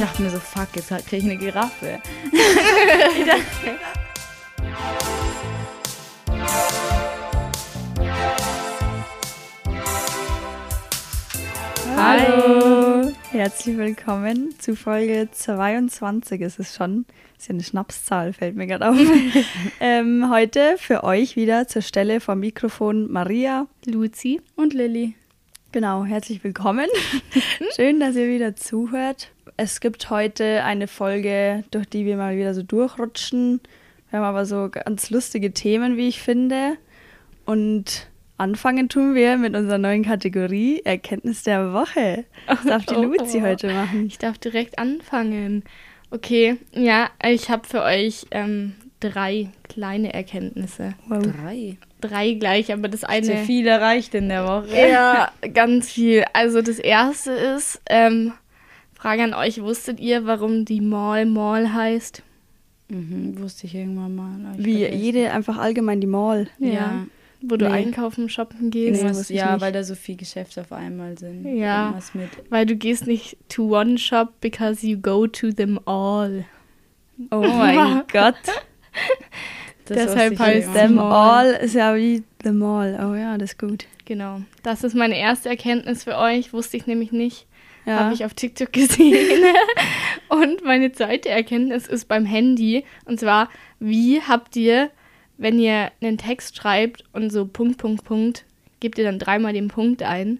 dachte mir so, fuck, jetzt kriege ich eine Giraffe. Hallo! Herzlich willkommen zu Folge 22 ist es schon. Ist ja eine Schnapszahl, fällt mir gerade auf. ähm, heute für euch wieder zur Stelle vom Mikrofon Maria, Luzi und Lilly. Genau, herzlich willkommen. Schön, dass ihr wieder zuhört. Es gibt heute eine Folge, durch die wir mal wieder so durchrutschen. Wir haben aber so ganz lustige Themen, wie ich finde. Und anfangen tun wir mit unserer neuen Kategorie Erkenntnis der Woche. Das darf die Luzi oh, oh. heute machen. Ich darf direkt anfangen. Okay, ja, ich habe für euch ähm, drei kleine Erkenntnisse. Wow. Drei? Drei gleich, aber das eine. Sehr viel erreicht in der Woche. Ja, ganz viel. Also das erste ist, ähm, Frage an euch, wusstet ihr, warum die Mall Mall heißt? Mhm, wusste ich irgendwann mal. Ich Wie vergessen. jede einfach allgemein die Mall. Ja. ja. Wo du nee. einkaufen, shoppen gehst. Nee, ja, weil da so viele Geschäfte auf einmal sind. Ja, weil du gehst nicht to one shop because you go to them all. Oh mein Gott. Deshalb heißt them all ist ja wie the mall. Oh ja, das ist gut. Genau. Das ist meine erste Erkenntnis für euch. Wusste ich nämlich nicht. Ja. Habe ich auf TikTok gesehen. und meine zweite Erkenntnis ist beim Handy. Und zwar, wie habt ihr wenn ihr einen Text schreibt und so Punkt, Punkt, Punkt, gebt ihr dann dreimal den Punkt ein.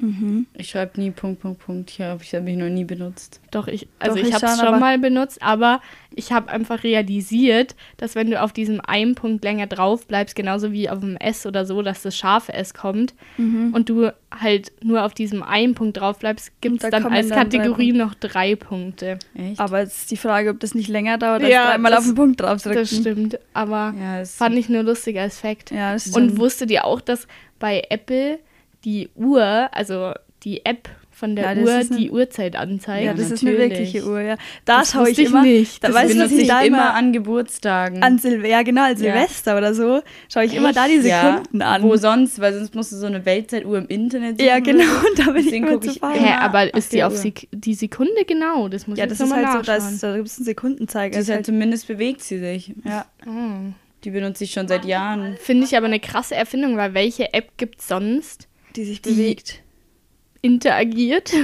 Mhm. Ich schreibe nie Punkt, Punkt, Punkt. Ich habe ich hab mich noch nie benutzt. Doch, ich, also Doch, ich, ich habe es schon mal benutzt, aber ich habe einfach realisiert, dass wenn du auf diesem einen Punkt länger drauf bleibst, genauso wie auf dem S oder so, dass das scharfe S kommt mhm. und du halt nur auf diesem einen Punkt drauf bleibst, gibt es da dann als dann Kategorie drei noch drei Punkte. Echt? Aber es ist die Frage, ob das nicht länger dauert, als ja, dreimal das, auf den Punkt drauf drücken. Das stimmt, aber ja, fand ich nur lustig als Fact. Ja, das und wusstet ihr auch, dass bei Apple die Uhr, also die App von der ja, Uhr die Uhrzeit anzeigt. Ja, das Natürlich. ist eine wirkliche Uhr, ja. Da schaue ich immer. Nicht. Da das weißt du, ich da immer an Geburtstagen. An Silvester, ja genau, an Silvester ja. oder so, schaue ich Echt? immer da die Sekunden ja. an. Wo sonst, weil sonst musst du so eine Weltzeituhr im Internet suchen. Ja, genau, und da bin ich immer zu fahren. Hä, aber ist die auf Sek die Sekunde genau? Das muss ja, ich das ist halt so, da, ist, da gibt es einen Sekundenzeiger. Die ist halt zumindest bewegt sie sich. Ja. Oh. Die benutze ich schon seit Jahren. Finde ich aber eine krasse Erfindung, weil welche App gibt es sonst? Die sich die bewegt. Interagiert.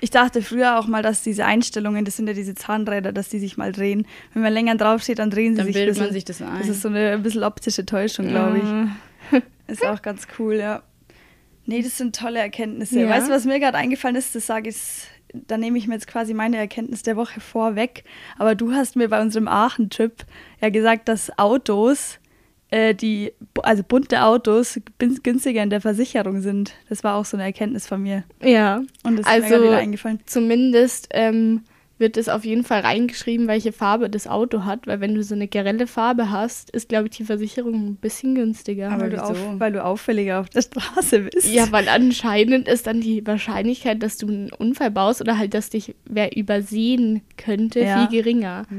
Ich dachte früher auch mal, dass diese Einstellungen, das sind ja diese Zahnräder, dass die sich mal drehen. Wenn man länger draufsteht, dann drehen sie dann sich. Dann bildet man sich das ein. Das ist so eine ein bisschen optische Täuschung, glaube ich. ist auch ganz cool, ja. Nee, das sind tolle Erkenntnisse. Ja. Weißt du, was mir gerade eingefallen ist? Das sage ich, da nehme ich mir jetzt quasi meine Erkenntnis der Woche vorweg. Aber du hast mir bei unserem Aachen-Trip ja gesagt, dass Autos äh, die, also bunte Autos günstiger in der Versicherung sind. Das war auch so eine Erkenntnis von mir. Ja. Und das also, ist mir also wieder eingefallen. Zumindest ähm, wird es auf jeden Fall reingeschrieben, welche Farbe das Auto hat, weil wenn du so eine grelle Farbe hast, ist, glaube ich, die Versicherung ein bisschen günstiger. Aber weil du, auf, weil du auffälliger auf der Straße bist. Ja, weil anscheinend ist dann die Wahrscheinlichkeit, dass du einen Unfall baust oder halt, dass dich wer übersehen könnte, ja. viel geringer. Ja.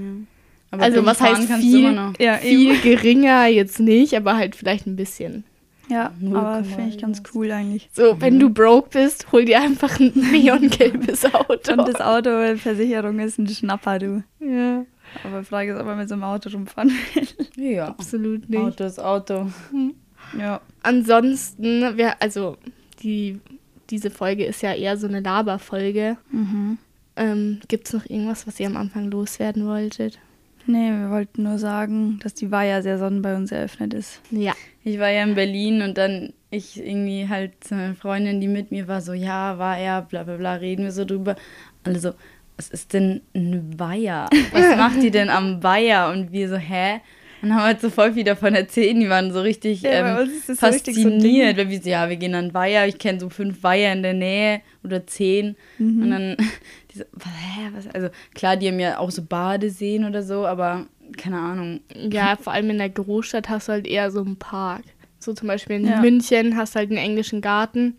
Aber also was heißt viel, ja, viel geringer jetzt nicht, aber halt vielleicht ein bisschen. Ja, aber finde ich ganz cool eigentlich. So, wenn du broke bist, hol dir einfach ein neongelbes Auto. Und das Auto, Versicherung ist ein Schnapper, du. Ja. Aber die Frage ist, ob man mit so einem Auto rumfahren will. Ja. Absolut nicht. Auto ist Auto. Hm. Ja. Ansonsten, wir, also die, diese Folge ist ja eher so eine Laberfolge. Mhm. Ähm, Gibt es noch irgendwas, was ihr am Anfang loswerden wolltet? Nee, wir wollten nur sagen, dass die Weiher-Saison bei uns eröffnet ist. Ja. Ich war ja in Berlin und dann ich irgendwie halt eine Freundin, die mit mir war, so, ja, war er, bla bla bla, reden wir so drüber. Also, was ist denn ein Weiher? Was macht die denn am Weiher? Und wir so, hä? Und haben halt so voll viel davon erzählt. Die waren so richtig ja, ähm, fasziniert. So weil wir so, ja, wir gehen an Weiher. Ich kenne so fünf Weiher in der Nähe oder zehn. Mhm. Und dann die so, hä, was? Also klar, die haben ja auch so Badeseen oder so, aber keine Ahnung. Ja, vor allem in der Großstadt hast du halt eher so einen Park. So zum Beispiel in ja. München hast du halt einen englischen Garten.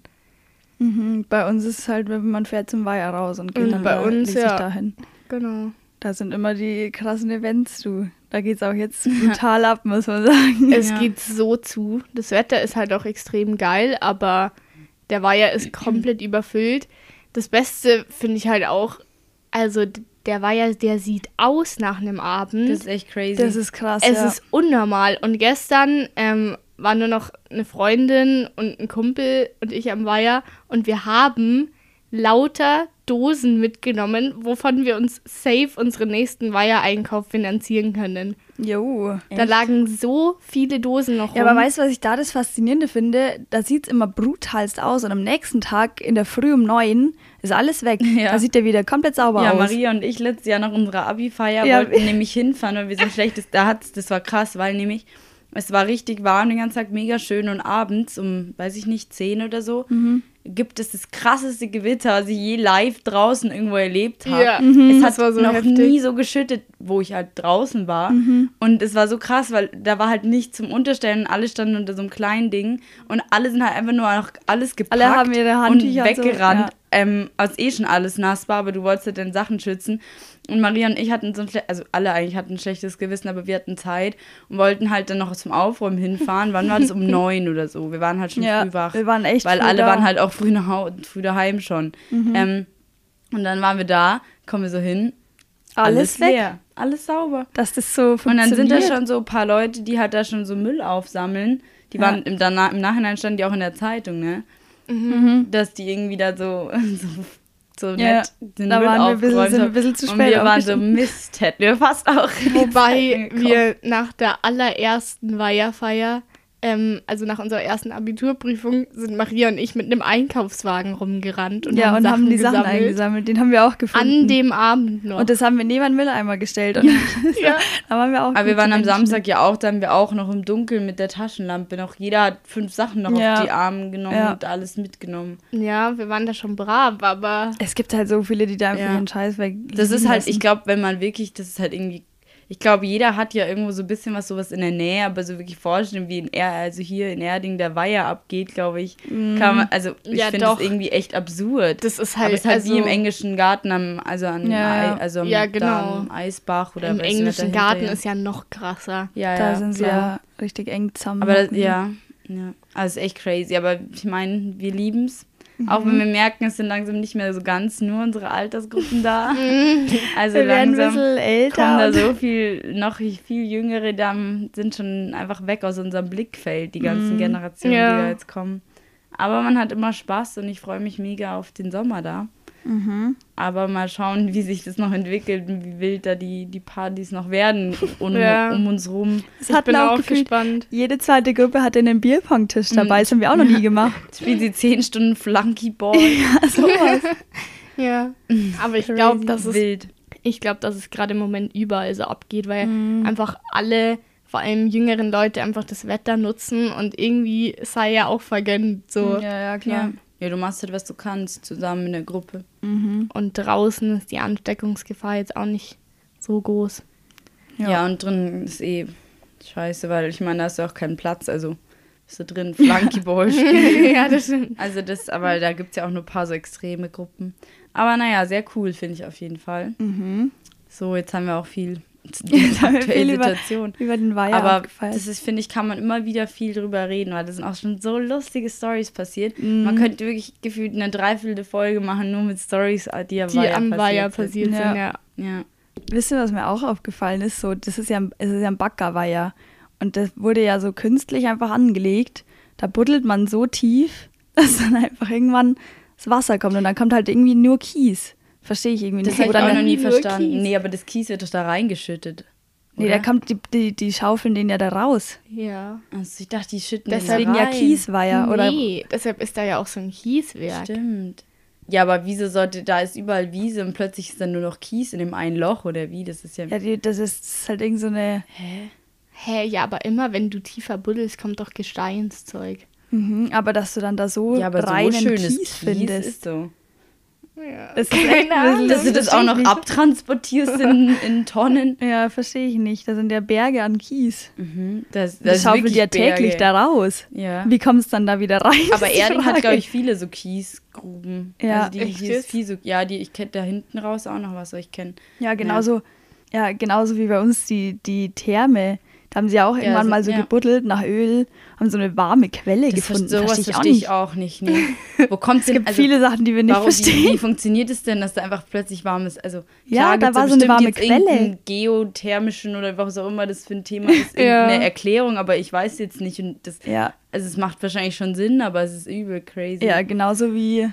Mhm, bei uns ist es halt, man fährt zum Weiher raus und geht mhm, dann bei uns, ja. dahin. Genau. Da sind immer die krassen Events, du. Da geht es auch jetzt brutal ab, muss man sagen. Es ja. geht so zu. Das Wetter ist halt auch extrem geil, aber der Weiher ist komplett überfüllt das Beste finde ich halt auch, also der Weiher, der sieht aus nach einem Abend. Das ist echt crazy. Das ist krass. es ja. ist unnormal. Und gestern ähm, war nur noch eine Freundin und ein Kumpel und ich am Weiher und wir haben lauter Dosen mitgenommen, wovon wir uns safe unseren nächsten Weiher-Einkauf finanzieren können. Jo. Da lagen so viele Dosen noch Ja, rum. aber weißt du, was ich da das Faszinierende finde? Da sieht es immer brutalst aus und am nächsten Tag in der Früh um neun ist alles weg. Ja. Da sieht der wieder komplett sauber Ja, aus. Maria und ich letztes Jahr nach unserer Abi-Feier Ja. wollten nämlich hinfahren, weil wir so schlechtes, da hat's, das war krass, weil nämlich es war richtig warm den ganzen Tag, mega schön und abends um, weiß ich nicht, 10 oder so, Mhm. Gibt es das krasseste Gewitter, was ich je live draußen irgendwo erlebt habe. Ja, Es mhm. hat war so noch heftig. nie so geschüttet, wo ich halt draußen war. Mhm. Und es war so krass, weil da war halt nichts zum Unterstellen, alle standen unter so einem kleinen Ding und alle sind halt einfach nur noch alles gepackt Alle haben ihre und Handtücher und so, weggerannt. ja. ähm, als eh schon alles nass war, aber du wolltest halt deine Sachen schützen. Und Maria und ich hatten so ein schle- also alle eigentlich hatten ein schlechtes Gewissen, aber wir hatten Zeit und wollten halt dann noch zum Aufräumen hinfahren. Wann war das? Um neun oder so. Wir waren halt schon Ja, früh wach. wir waren echt Weil früh alle da. Mhm. waren halt auch früh, nach früh daheim schon. Ähm, und dann waren wir da, kommen wir so hin. Alles weg. leer, alles sauber. Dass das so Und dann funktioniert. sind da schon so ein paar Leute, die halt da schon so Müll aufsammeln. Die Ja. waren im, danach, im Nachhinein standen die auch in der Zeitung, ne? Mhm. Dass die irgendwie da so, so, so Ja, nett den da Müll waren wir ein bisschen- sind wir ein bisschen zu Und spät wir waren so. Mist, hätten wir fast auch. Wobei wir nach der allerersten Weiherfeier, ähm, also nach unserer ersten Abiturprüfung, sind Maria und ich mit einem Einkaufswagen rumgerannt und ja, haben und Sachen haben die Sachen gesammelt. eingesammelt. Den haben wir auch gefunden. An dem Abend noch. und das haben wir neben einen Mülleimer gestellt. Und Ja. da waren wir auch Aber wir waren am Menschen. Samstag ja auch, da haben wir auch noch im Dunkeln mit der Taschenlampe noch, jeder hat fünf Sachen noch Ja. auf die Arme genommen Ja. und alles mitgenommen. ja, wir waren da schon brav, aber Es gibt halt so viele, die da einfach Ja. ihren Scheiß weg. Das ist halt, lassen. ich glaube, wenn man wirklich, das ist halt irgendwie, ich glaube, jeder hat ja irgendwo so ein bisschen was sowas in der Nähe, aber so wirklich vorstellen, wie in er, also hier in Erding der Weiher abgeht, glaube ich, kann man, also ich Ja, finde das irgendwie echt absurd. das ist aber halt, es ist halt also, wie im englischen Garten am, also an, Ja, also am, Ja, genau. Eisbach oder im englischen Garten ist ja noch krasser. ja, da ja, sind sie ja richtig eng zusammen. Aber das, ja, ja, also ist echt crazy. Aber ich meine, wir lieben es. Auch wenn wir merken, es sind langsam nicht mehr so ganz nur unsere Altersgruppen da. also wir werden ein langsam bisschen älter. kommen da so viel, noch viel Jüngere, da sind schon einfach weg aus unserem Blickfeld, die ganzen Generationen, Ja. die da jetzt kommen. Aber man hat immer Spaß und ich freue mich mega auf den Sommer da. Mhm. Aber mal schauen, wie sich das noch entwickelt und wie wild da die, die Partys noch werden um, Ja. um uns rum. Das Ich bin auch auch gefühlt, gespannt. jede zweite Gruppe hatte einen Bierpong-Tisch Mhm. dabei. Das haben wir auch noch nie gemacht. Spielen sie zehn Stunden Flunkyball. Sowas. Ja, aber ich glaube, dass es wild. Ich glaube, dass es gerade im Moment überall so abgeht, weil Mhm. einfach alle, vor allem jüngeren Leute, einfach das Wetter nutzen und irgendwie sei ja auch vergönnt so. Ja, ja, Ja. klar. ja, du machst halt, was du kannst, zusammen in der Gruppe. Mhm. Und draußen ist die Ansteckungsgefahr jetzt auch nicht so groß. Ja, Ja. und drin ist eh scheiße, weil ich meine, da hast du auch keinen Platz, also bist du drin, Flunkyball spielen. ja, das stimmt. Also das, aber da gibt es ja auch nur ein paar so extreme Gruppen. Aber naja, sehr cool, finde ich auf jeden Fall. Mhm. So, jetzt haben wir auch viel wir aktuelle viel über- Situation. Über den Weiher Aber abgefeiert. das ist, finde ich, kann man immer wieder viel drüber reden, weil da sind auch schon so lustige Stories passiert. Mhm. Man könnte wirklich gefühlt eine dreiviertel Folge machen, nur mit Stories, die, am Die Weiher am Weiher passiert passiert Ja. sind, ja. sind. Ja. Wisst ihr, was mir auch aufgefallen ist? So, das ist ja, es ist ja ein Baggerweiher. Und das wurde ja so künstlich einfach angelegt. Da buddelt man so tief, dass dann einfach irgendwann das Wasser kommt. Und dann kommt halt irgendwie nur Kies. Verstehe ich irgendwie Das nicht. habe ich Oder auch noch nie verstanden. Kies. Nee, aber das Kies wird doch da reingeschüttet. Nee, oder? da kommt die, die, die schaufeln den ja da raus. Ja. Also ich dachte, die schütten den Deswegen da ja rein. Kiesweiher. Oder nee, deshalb ist da ja auch so ein Kieswerk. Stimmt. Ja, aber wieso sollte, da ist überall Wiese und plötzlich ist dann nur noch Kies in dem einen Loch oder wie? Das ist ja. ja, die, das ist das ist halt irgend so eine. Hä? Hä, ja, aber immer wenn du tiefer buddelst, kommt doch Gesteinszeug. Mhm, aber dass du dann da so Ja, aber so reinen schönes Kies, Kies findest. ist so. Ja. Das ist echt bisschen- Dass du das auch noch abtransportierst in, in Tonnen. Ja, verstehe ich nicht. Da sind ja Berge an Kies. Mhm. Das, Das, ist schaufelt ja täglich Berge. da raus. Ja. Wie kommt es dann da wieder rein? Aber Erding hat, glaube ich, viele so Kiesgruben. Ja, also die, echt hier ist viel so, ja, die, ich kenne da hinten raus auch noch was, was ich kenne. Ja, genauso, ja. genauso wie bei uns die, die Therme. Da haben sie ja auch irgendwann so- mal so ja. gebuddelt nach Öl, haben so eine warme Quelle Das gefunden. sowas Verstehe ich auch verstehe nicht. ich auch nicht. Nee. Wo kommt Es gibt viele Sachen, die wir nicht warum, wie, verstehen. wie funktioniert es denn, dass da einfach plötzlich warm ist? Also Ja, klar, da gibt's war so eine warme Quelle. geothermischen oder was auch immer das für ein Thema ist, Ja. Erklärung, aber ich weiß jetzt nicht. Und das, Ja, also es macht wahrscheinlich schon Sinn, aber es ist übel crazy. ja, genauso wie.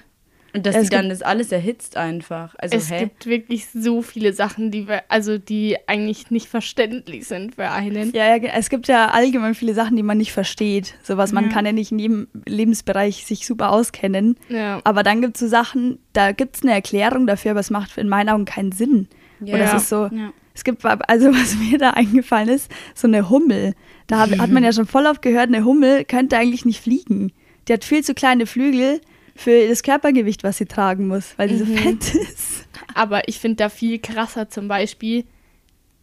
Und dass es sie dann das alles erhitzt einfach. Also es hä? gibt wirklich so viele Sachen, die wir, also die eigentlich nicht verständlich sind für einen. Ja, ja, es gibt ja allgemein viele Sachen, die man nicht versteht. Sowas, man Ja. kann ja nicht in jedem Lebensbereich sich super auskennen. Ja. Aber dann gibt es so Sachen, da gibt es eine Erklärung dafür, aber es macht in meinen Augen keinen Sinn. Ja. Oder es ist so, es gibt, also was mir da eingefallen ist, so eine Hummel. Da hat, hat man ja schon voll oft gehört, eine Hummel könnte eigentlich nicht fliegen. Die hat viel zu kleine Flügel für das Körpergewicht, was sie tragen muss, weil die so fett ist. Aber ich finde da viel krasser zum Beispiel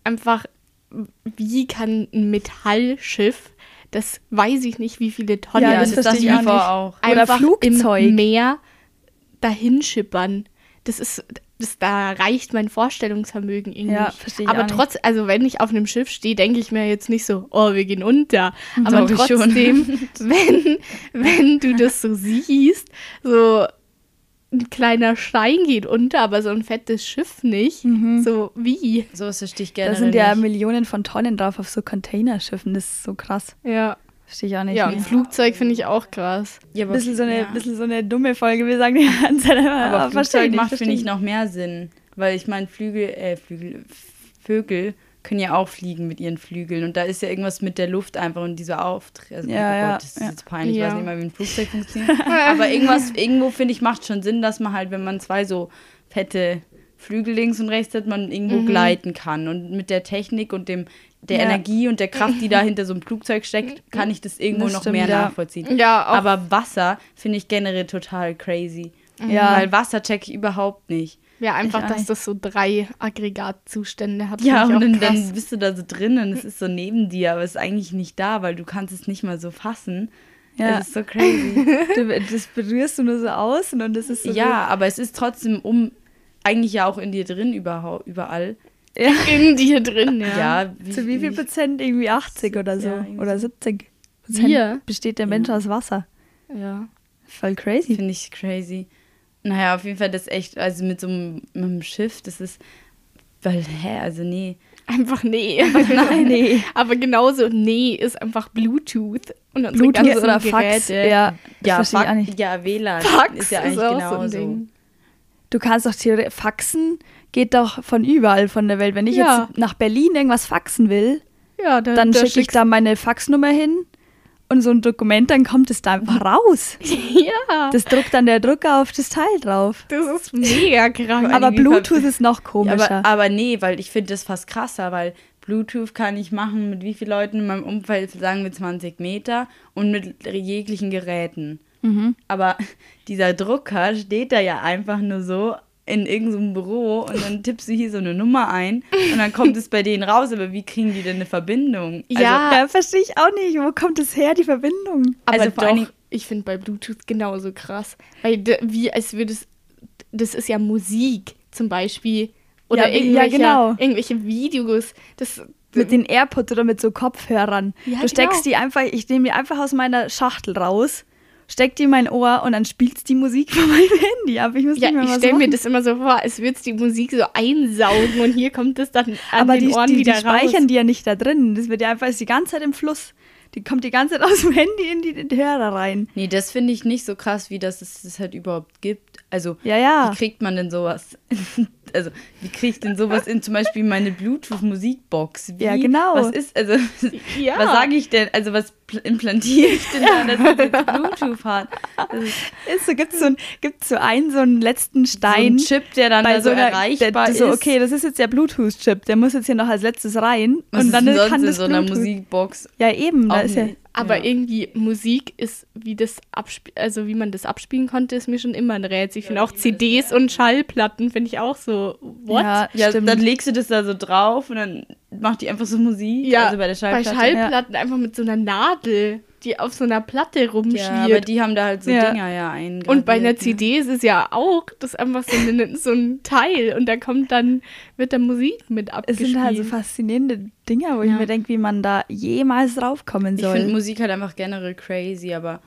einfach, wie kann ein Metallschiff, das weiß ich nicht, wie viele Tonnen Ja, das das, dachte ich auch vor auch. Oder einfach Flugzeug. im Meer dahinschippern. Das ist, das, da reicht mein Vorstellungsvermögen irgendwie. Ja, verstehe ich Aber auch nicht. trotz, also wenn ich auf einem Schiff stehe, denke ich mir jetzt nicht so, oh, wir gehen unter. Aber Doch, trotzdem, wenn, wenn du das so siehst, so ein kleiner Stein geht unter, aber so ein fettes Schiff nicht. So wie? So ist der Stich Da generell sind ja nicht. Millionen von Tonnen drauf auf so Containerschiffen. Das ist so krass. Ja. Verstehe ich auch nicht. Ja, und Flugzeug finde ich auch krass. Ja, Ein aber bisschen so, eine, ja. bisschen so eine dumme Folge. Wir sagen die ganze Zeit immer, Aber verstehe Flugzeug macht, finde ich, noch mehr Sinn. Weil ich meine, Flügel, äh, Flügel, Vögel können ja auch fliegen mit ihren Flügeln. Und da ist ja irgendwas mit der Luft einfach und dieser Auftritt. Also, Ja, oh ja, Gott, das ist ja. jetzt peinlich, ich Ja. weiß nicht mal, wie ein Flugzeug funktioniert. Aber irgendwas, irgendwo finde ich, macht schon Sinn, dass man halt, wenn man zwei so fette Flügel links und rechts hat, man irgendwo gleiten kann. Und mit der Technik und dem der Ja. Energie und der Kraft, die da hinter so einem Flugzeug steckt, kann ich das irgendwo Das noch stimmt, mehr ja. nachvollziehen. Ja, auch. Aber Wasser finde ich generell total crazy. Ja. Weil Wasser check ich überhaupt nicht. ja, einfach, Ich dass das so drei Aggregatzustände hat. Ja, und dann, dann bist du da so drin und es ist so neben dir, aber es ist eigentlich nicht da, weil du kannst es nicht mal so fassen. Ja. Das ist so crazy. Du, das berührst du nur so außen und das ist so. ja, aber es ist trotzdem um, eigentlich ja auch in dir drin überhaupt, überall. ja. in dir drin, ja. Ja, wie, Zu wie viel Prozent? Irgendwie 80 oder so. Ja, oder 70 Prozent Wir? besteht der Mensch aus Wasser. ja. Voll crazy. Finde ich crazy. Naja, auf jeden Fall das echt, also mit so einem, mit einem Schiff, das ist, weil, hä, also nee. Einfach nee. Nein, nee. Aber genauso nee ist einfach Bluetooth. Und Bluetooth oder Fax. Geräte. Ja, das Ja, verstehe ich auch Fax- ja, WLAN Fax ist ja eigentlich auch genauso. so. Du kannst doch theoretisch. Faxen geht doch von überall von der Welt. Wenn ich Ja. jetzt nach Berlin irgendwas faxen will, Ja, da, dann da schicke ich da meine Faxnummer hin und so ein Dokument, dann kommt es da einfach raus. Ja, Das druckt dann der Drucker auf das Teil drauf. das ist mega krank. Aber Bluetooth ist noch Ja, komischer. aber, aber nee, weil ich finde das fast krasser, weil Bluetooth kann ich machen mit wie vielen Leuten in meinem Umfeld, sagen wir 20 Meter und mit jeglichen Geräten. Mhm. Aber dieser Drucker steht da ja einfach nur so in irgendeinem Büro und dann tippst du hier so eine Nummer ein und dann kommt es bei denen raus, aber wie kriegen die denn eine Verbindung? Also, Ja, verstehe ich auch nicht. Wo kommt das her, die Verbindung? aber also vor doch, allen ich finde bei Bluetooth genauso krass. Weil wie als würde es, das ist ja Musik zum Beispiel. Oder Ja, wie- ja, irgendwelche, genau. irgendwelche Videos. Das, Mit den AirPods oder mit so Kopfhörern. Ja, du steckst genau. die einfach, ich nehme die einfach aus meiner Schachtel raus, steck die in mein Ohr und dann spielst die Musik von meinem Handy ab. Ich muss ja, nicht mehr ich stelle mir das immer so vor, als würde es die Musik so einsaugen und hier kommt es dann an Aber den die, Ohren die, die wieder speichern raus. die ja nicht da drin. Das wird ja einfach ist die ganze Zeit im Fluss. Die kommt die ganze Zeit aus dem Handy in die, in die Hörer rein. Nee, das finde ich nicht so krass, wie das es das halt überhaupt gibt. Also, Ja, ja. wie kriegt man denn sowas? also, wie kriege ich denn sowas in zum Beispiel meine Bluetooth-Musikbox? Ja, genau. Was ist, also, Ja. was sage ich denn? Also, was pl- implantiere ich denn da, dass jetzt Bluetooth hat? Ist so, gibt es so, ein, gibt's so einen, so einen letzten so Stein. ein Chip, der dann bei da so einer, erreichbar der, ist. so, okay, das ist jetzt der Bluetooth-Chip, der muss jetzt hier noch als letztes rein. was und dann ist sonst kann in das so einer Bluetooth. Musikbox? Ja, eben, da ist ja. Aber Ja. irgendwie Musik ist, wie das also wie man das abspielen konnte, ist mir schon immer ein Rätsel. Ich finde auch CDs und Schallplatten finde ich auch so, what? Ja, Ja, stimmt. dann legst du das da so drauf und dann macht die einfach so Musik. Ja, also bei der bei Schallplatte. Schallplatten einfach mit so einer Nadel. Die auf so einer Platte rumschwirrt. Ja, aber die haben da halt so ja. Dinger ja eingraviert. Und bei einer CD ist es ja auch, das ist einfach so, ein, so ein Teil und da kommt dann, wird da Musik mit abgespielt. Es sind halt so faszinierende Dinger, wo ja. ich mir denke, wie man da jemals draufkommen soll. Ich finde Musik halt einfach generell crazy, aber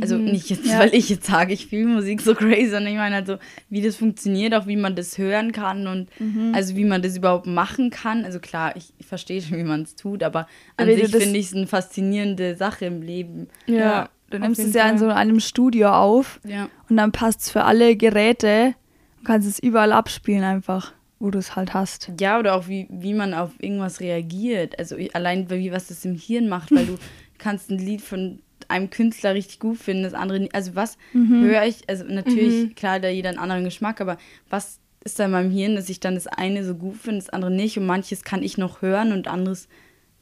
also mhm. nicht jetzt, ja. weil ich jetzt sage, ich fühle Musik so crazy, sondern ich meine halt so, wie das funktioniert, auch wie man das hören kann und mhm. also wie man das überhaupt machen kann. Also klar, ich, ich verstehe schon, wie man es tut, aber an aber sich finde ich es eine faszinierende Sache im Leben. Ja, ja du nimmst es ja Fall. in so einem Studio auf ja. und dann passt es für alle Geräte und kannst es überall abspielen einfach wo du es halt hast. Ja, oder auch wie, wie man auf irgendwas reagiert. Also allein wie was das im Hirn macht, weil du kannst ein Lied von einem Künstler richtig gut finden, das andere nicht. Also was mhm. höre ich, also natürlich, mhm. klar, da jeder einen anderen Geschmack, aber was ist da in meinem Hirn, dass ich dann das eine so gut finde, das andere nicht und manches kann ich noch hören und anderes,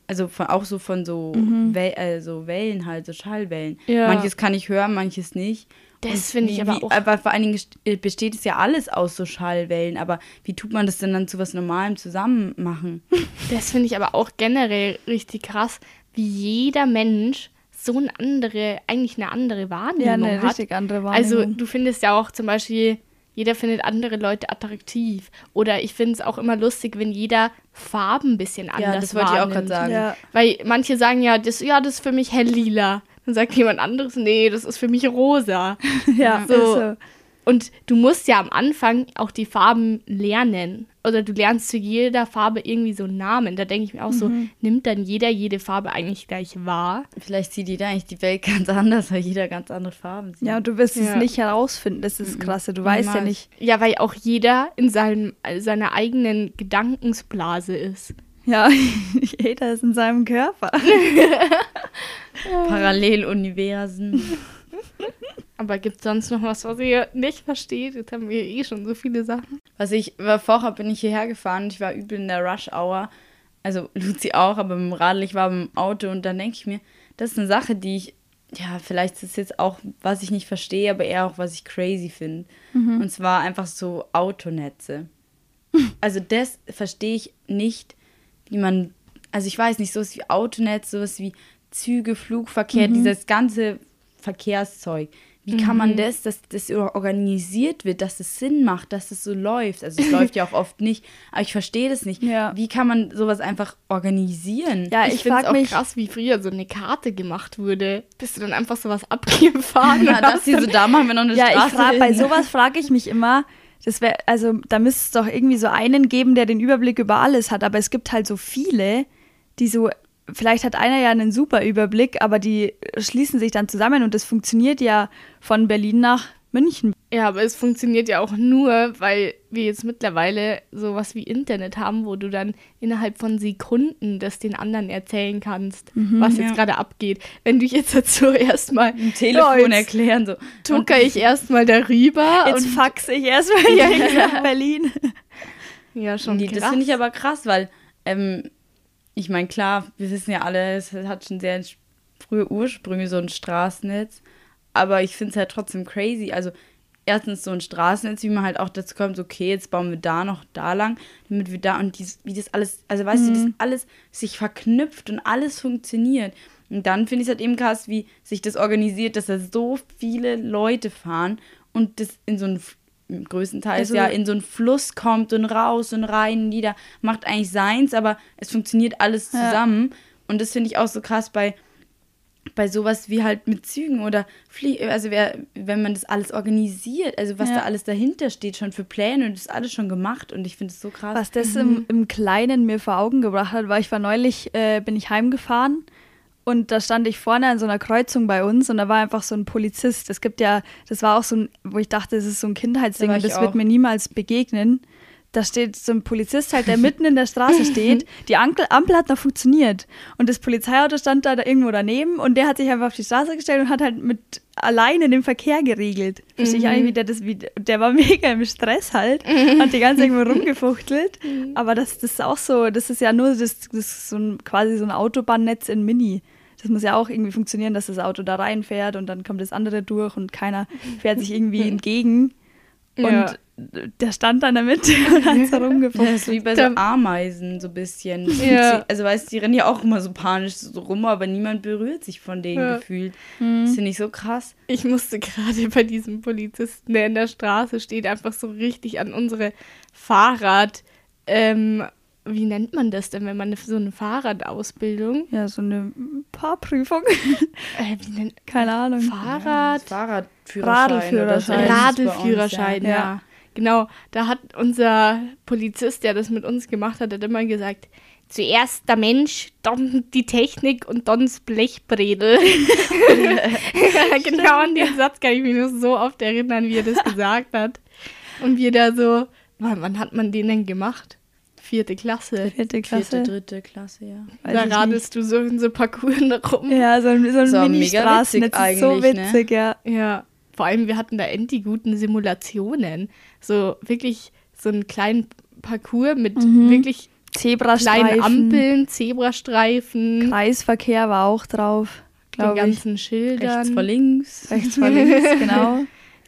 also von, auch so von so, mhm. Wel also Wellen halt, so Schallwellen. Ja. Manches kann ich hören, manches nicht. Das finde ich aber auch. aber vor allen Dingen äh, besteht es ja alles aus so Schallwellen. Aber wie tut man das denn dann zu was Normalem zusammen machen? Das finde ich aber auch generell richtig krass, wie jeder Mensch so eine andere, eigentlich eine andere Wahrnehmung ja, eine hat. richtig andere Wahrnehmung. Also du findest ja auch zum Beispiel, jeder findet andere Leute attraktiv. Oder ich finde es auch immer lustig, wenn jeder Farben ein bisschen anders Ja, das wollte ich auch gerade sagen. Ja. Weil manche sagen ja, das, ja, das ist für mich helllila. Dann sagt jemand anderes, nee, das ist für mich rosa. ja, so. so. Und du musst ja am Anfang auch die Farben lernen. Oder du lernst zu jeder Farbe irgendwie so einen Namen. Da denke ich mir auch mhm. so, nimmt dann jeder jede Farbe eigentlich gleich wahr? Vielleicht sieht jeder eigentlich die Welt ganz anders, weil jeder ganz andere Farben sieht. Ja, und du wirst ja. es nicht herausfinden. Das ist mhm. krasse. Du weißt Niemals. ja nicht. Ja, weil auch jeder in seinem, seiner eigenen Gedankensblase ist. Ja, jeder ist in seinem Körper. Paralleluniversen. Aber gibt es sonst noch was, was ihr nicht versteht? Jetzt haben wir eh schon so viele Sachen. Was ich, vorher bin ich hierher gefahren und ich war übel in der Rush-Hour. Also Luzi auch, aber mit dem Radl, ich war im Auto und dann denke ich mir, das ist eine Sache, die ich, ja, vielleicht ist es jetzt auch, was ich nicht verstehe, aber eher auch, was ich crazy finde. Mhm. Und zwar einfach so Autonetze. Also das verstehe ich nicht, wie man, also ich weiß nicht, sowas wie Autonetz, sowas wie Züge, Flugverkehr, mhm. dieses ganze Verkehrszeug. Wie kann man mhm. das, dass das organisiert wird, dass es Sinn macht, dass es so läuft? Also es läuft ja auch oft nicht, aber ich verstehe das nicht. Ja. Wie kann man sowas einfach organisieren? Ja, ich, ich finde es auch mich krass, wie früher so eine Karte gemacht wurde. Bist du dann einfach sowas abgefahren? Ja, dass sie so da machen wir noch eine ja, Straße. Ich frag, bei sowas frage ich mich immer, das wäre, also da müsste es doch irgendwie so einen geben, der den Überblick über alles hat, aber es gibt halt so viele, die so vielleicht hat einer ja einen super Überblick, aber die schließen sich dann zusammen und das funktioniert ja von Berlin nach München. Ja, aber es funktioniert ja auch nur, weil wir jetzt mittlerweile sowas wie Internet haben, wo du dann innerhalb von Sekunden das den anderen erzählen kannst, mhm, was jetzt ja. gerade abgeht. Wenn du jetzt dazu erstmal ein Telefon oh, erklären so, tucker ich erstmal darüber jetzt und faxe ich erstmal ja, nach Berlin. Ja, schon. Nee, das finde ich aber krass, weil ähm, ich meine, klar, wir wissen ja alle, es hat schon sehr frühe Ursprünge, so ein Straßennetz. Aber ich finde es halt trotzdem crazy. Also, erstens so ein Straßennetz, wie man halt auch dazu kommt, okay, jetzt bauen wir da noch da lang, damit wir da und dies, wie das alles, also weißt mhm. du, das alles sich verknüpft und alles funktioniert. Und dann finde ich es halt eben krass, wie sich das organisiert, dass da so viele Leute fahren und das in so ein größtenteils also, ja in so einen Fluss kommt und raus und rein. Jeder macht eigentlich seins, aber es funktioniert alles zusammen. Ja. Und das finde ich auch so krass bei, bei sowas wie halt mit Zügen oder Flie also wer, wenn man das alles organisiert, also was ja. da alles dahinter steht, schon für Pläne und das ist alles schon gemacht und ich finde es so krass. Was das mhm. im, im Kleinen mir vor Augen gebracht hat, war ich war neulich, äh, bin ich heimgefahren und da stand ich vorne an so einer Kreuzung bei uns und da war einfach so ein Polizist. Es gibt ja, das war auch so ein, wo ich dachte, das ist so ein Kindheitsding da und das auch. wird mir niemals begegnen. Da steht so ein Polizist halt, der mitten in der Straße steht. Die Ampel, Ampel hat noch funktioniert. Und das Polizeiauto stand da, da irgendwo daneben und der hat sich einfach auf die Straße gestellt und hat halt mit alleine den Verkehr geregelt. Verstehe ich mhm. eigentlich, wie der das, wie, der war mega im Stress halt, mhm. hat die ganze Zeit irgendwo rumgefuchtelt. Mhm. Aber das, das ist auch so, das ist ja nur das, das ist so ein, quasi so ein Autobahnnetz in Mini das muss ja auch irgendwie funktionieren, dass das Auto da reinfährt und dann kommt das andere durch und keiner fährt sich irgendwie entgegen. Ja. Und der stand da in der Mitte und hat so rumgefunden. Das ist wie bei so Ameisen, so ein bisschen. Ja. Also weißt du, die rennen ja auch immer so panisch so rum, aber niemand berührt sich von denen ja. gefühlt. Mhm. Das finde ich so krass. Ich musste gerade bei diesem Polizisten, der in der Straße steht, einfach so richtig an unsere Fahrrad, ähm, wie nennt man das denn, wenn man so eine Fahrradausbildung? Ja, so eine Fahrprüfung. Äh, wie nennt, Keine Ahnung. Fahrrad. Ja, Fahrradführerschein. Radelführerschein. Radelführerschein, ja. ja. Genau, da hat unser Polizist, der das mit uns gemacht hat, hat immer gesagt, zuerst der Mensch, dann die Technik und dann das Blechbredel. genau an den Satz kann ich mich nur so oft erinnern, wie er das gesagt hat. Und wir da so, wann, wann hat man den denn gemacht? Vierte Klasse. Vierte Klasse. Vierte, dritte Klasse, ja. Weiß da radelst nicht. du so in so Parcours rum. Ja, so, ein, so ein so Mini-Straßen. Das ist so witzig, ne? ja. Ja. Vor allem, wir hatten da endlich guten Simulationen. So wirklich so einen kleinen Parcours mit mhm. wirklich kleinen Ampeln, Zebrastreifen. Kreisverkehr war auch drauf, glaube ich. Den ganzen Schildern. Rechts vor links. Rechts vor links, genau.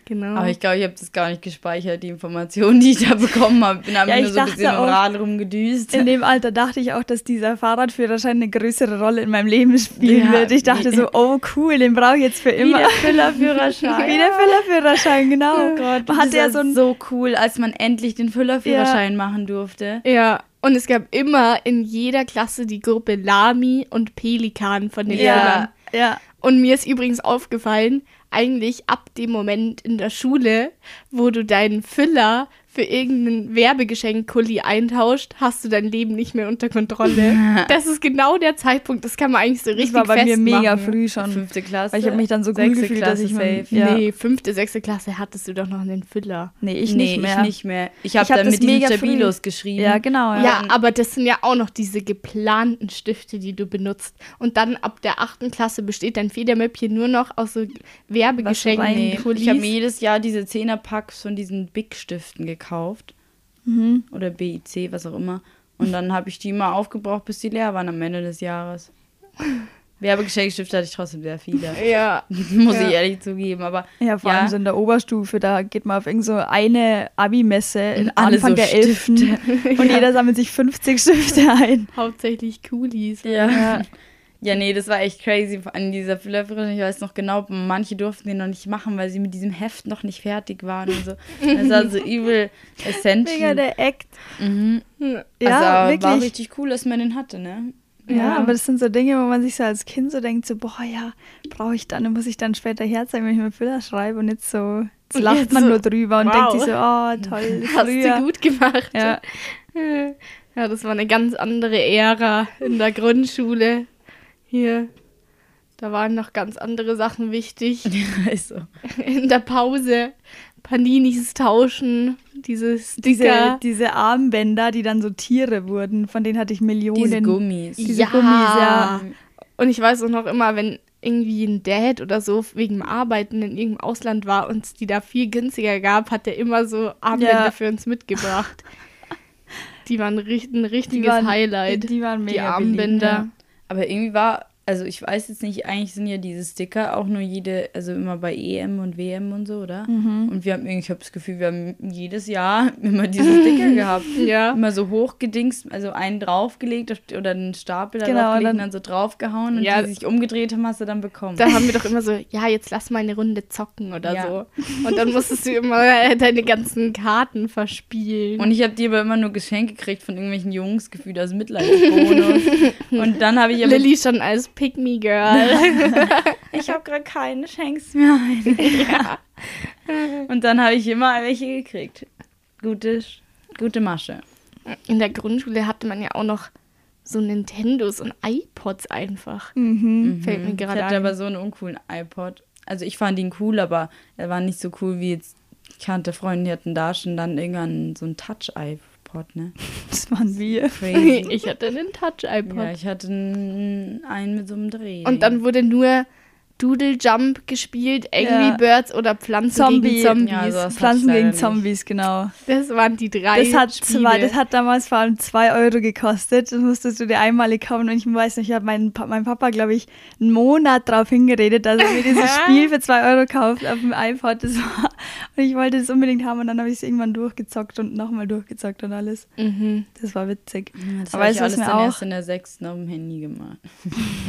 Genau. Aber ich glaube, ich habe das gar nicht gespeichert, die Informationen, die ich da bekommen habe. Bin einfach ja, nur so ein bisschen auch, im Rad rumgedüst. In dem Alter dachte ich auch, dass dieser Fahrradführerschein eine größere Rolle in meinem Leben spielen ja, wird. Ich dachte so, oh cool, den brauche ich jetzt für immer. Wie der Füllerführerschein. Wie der Füllerführerschein, genau. Oh Gott, man hat ja so, so cool, als man endlich den Füllerführerschein ja. machen durfte. Ja. Und es gab immer in jeder Klasse die Gruppe Lami und Pelikan von den ja. Füllern. Ja. Und mir ist übrigens aufgefallen, eigentlich ab dem Moment in der Schule, wo du deinen Füller für irgendeinen Werbegeschenk-Kuli eintauscht, hast du dein Leben nicht mehr unter Kontrolle. das ist genau der Zeitpunkt, das kann man eigentlich so richtig festmachen. Das war bei mir mega früh schon. Fünfte Klasse. Weil ich habe mich dann so gut gefühlt, Klasse dass ich safe. Ja. Nee, fünfte, sechste Klasse hattest du doch noch einen Füller. Nee, ich nee, nicht mehr. ich nicht mehr. Ich habe hab dann mit diesen Stabilos geschrieben. Ja, genau. Ja. ja, aber das sind ja auch noch diese geplanten Stifte, die du benutzt. Und dann ab der achten Klasse besteht dein Federmäppchen nur noch aus so Werbegeschenken. Ich habe mir jedes Jahr diese Zehnerpacks von diesen Big-Stiften gekauft gekauft. Mhm. Oder BIC, was auch immer. Und dann habe ich die immer aufgebraucht, bis die leer waren am Ende des Jahres. Werbegeschenkstifte hatte ich trotzdem sehr viele. Ja. Muss ja. ich ehrlich zugeben. Aber ja, vor ja. allem so in der Oberstufe, da geht man auf irgend so eine Abi-Messe in Anfang so der Elften. Und ja. jeder sammelt sich 50 Stifte ein. Hauptsächlich Coolies. Ja. ja. Ja, nee, das war echt crazy an dieser Füllerführerin. Ich weiß noch genau, manche durften den noch nicht machen, weil sie mit diesem Heft noch nicht fertig waren und so. Das war so übel essential. Mega der Act. Mhm. Ja, also, wirklich. war richtig cool, dass man den hatte, ne? Ja, ja, aber das sind so Dinge, wo man sich so als Kind so denkt, so, boah, ja, brauche ich dann, muss ich dann später herzeigen, wenn ich mir Füller schreibe und jetzt so, jetzt lacht jetzt man so, nur drüber und wow. denkt sich so, oh, toll, Hast früher. du gut gemacht. Ja. ja, das war eine ganz andere Ära in der Grundschule. Hier, da waren noch ganz andere Sachen wichtig. Ja, ist so. In der Pause Paninis tauschen, dieses diese, diese Armbänder, die dann so Tiere wurden, von denen hatte ich Millionen. Diese Gummis. Diese ja. Gummis, ja. Und ich weiß auch noch immer, wenn irgendwie ein Dad oder so wegen dem Arbeiten in irgendeinem Ausland war und es die da viel günstiger gab, hat er immer so Armbänder ja. für uns mitgebracht. die waren ein richtiges die waren, Highlight. Die waren mega Die Armbänder. Beliebt, ja. Aber irgendwie war, also ich weiß jetzt nicht, eigentlich sind ja diese Sticker auch nur jede, also immer bei EM und WM und so, oder? Mhm. Und wir haben irgendwie, ich habe das Gefühl, wir haben jedes Jahr immer diese Sticker gehabt. Ja. Immer so hochgedingst, also einen draufgelegt oder einen Stapel genau, draufgelegt und dann so draufgehauen und ja. die sich umgedreht haben, hast du dann bekommen. Da haben wir doch immer so, ja, jetzt lass mal eine Runde zocken oder ja. so. Und dann musstest du immer deine ganzen Karten verspielen. Und ich habe dir aber immer nur Geschenke gekriegt von irgendwelchen Jungs, gefühlt als Mitleidsbonus. und dann habe ich aber... Lilly schon als Pick Me Girl. ich habe gerade keine Shanks mehr ein. ja. Und dann habe ich immer welche gekriegt. Gute, gute Masche. In der Grundschule hatte man ja auch noch so Nintendos und iPods einfach. Mhm. Fällt mir gerade ein. Ich hatte aber so einen uncoolen iPod. Also ich fand ihn cool, aber er war nicht so cool wie jetzt. Ich kannte Freunde, die hatten da schon dann irgendwann so ein Touch-iPod. iPod, ne? Das waren wir. Crazy. Ich hatte einen Touch-iPod. Ja, ich hatte einen, mit so einem Dreh. Und dann wurde nur Doodle Jump gespielt, Angry ja. Birds oder Pflanzen Zombie. gegen Zombies. Ja, also Pflanzen gegen Zombies, genau. Das waren die drei. Das hat, zwei, das hat damals vor allem zwei Euro gekostet. Das musstest du dir einmalig kaufen. Und ich weiß nicht, ich habe meinen mein Papa, glaube ich, einen Monat darauf hingeredet, dass er mir dieses Spiel für zwei Euro kauft auf dem iPod. Das war, Und ich wollte es unbedingt haben und dann habe ich es irgendwann durchgezockt und nochmal durchgezockt und alles. Mhm. Das war witzig. Ja, das Aber ich alles dann auch erst in der sechsten auf dem Handy gemacht.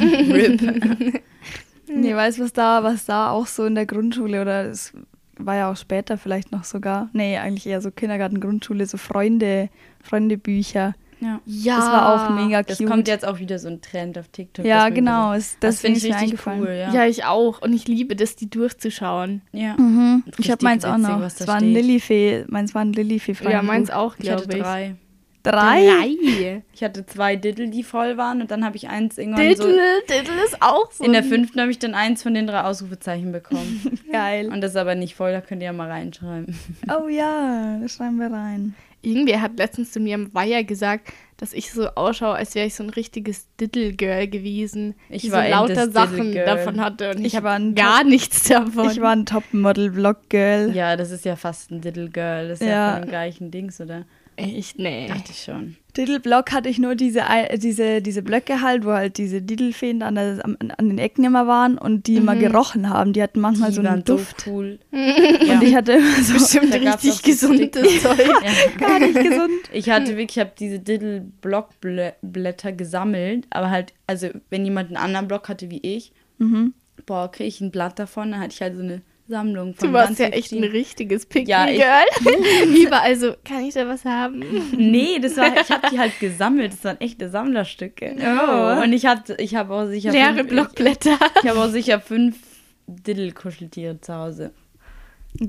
RIP. nee, weißt du, was da, was da auch so in der Grundschule oder es war ja auch später vielleicht noch sogar, nee, eigentlich eher so Kindergarten, Grundschule, so Freunde, Freundebücher. Ja. ja. Das war auch mega cute. Das kommt jetzt auch wieder so ein Trend auf TikTok. Ja, genau. Das, das, das finde ich richtig cool. Ja. ja. ich auch. Und ich liebe das, die durchzuschauen. Ja. Mhm. Ich habe meins auch noch. Es war ein Lilifee. Meins war ein Lilifee. Ja, meins auch, glaube ich. Hatte drei. Drei? Drei? Ich hatte zwei Diddle, die voll waren und dann habe ich eins irgendwann Diddle, so... Diddle ist auch so. In der fünften habe ich dann eins von den drei Ausrufezeichen bekommen. Geil. Und das ist aber nicht voll, da könnt ihr ja mal reinschreiben. Oh ja, das schreiben wir rein. Irgendwer hat letztens zu mir im Weiher gesagt, dass ich so ausschaue, als wäre ich so ein richtiges Diddle-Girl gewesen. Ich die war so lauter Sachen davon hatte und ich, ich war gar Top nichts davon. Ich war ein Top-Model-Vlog-Girl. Ja, das ist ja fast ein Diddle-Girl. Das ist ja, ja von dem gleichen Dings, oder? Echt? Nee. Dachte ich schon. Diddle-Block hatte ich nur diese, diese, diese Blöcke halt, wo halt diese Diddlefeen an, an, den Ecken immer waren und die mhm. immer gerochen haben. Die hatten manchmal die so einen Duft. So cool. Und ich hatte immer so bestimmt richtig gesundes Zeug. ja. Gar nicht gesund. Ich hatte wirklich, ich habe diese Diddle-Block-Blätter gesammelt, aber halt, also wenn jemand einen anderen Block hatte wie ich, mhm. boah, kriege ich ein Blatt davon, dann hatte ich halt so eine Sammlung von Du warst ja echt ein richtiges Picky ja, Girl. Überall so, kann ich da was haben? Nee, das war, ich habe die halt gesammelt. Das waren echte Sammlerstücke. Oh. Und ich hatte, ich habe auch sicher leere fünf, Blockblätter. Ich, ich habe auch sicher fünf Diddle-Kuscheltiere zu Hause.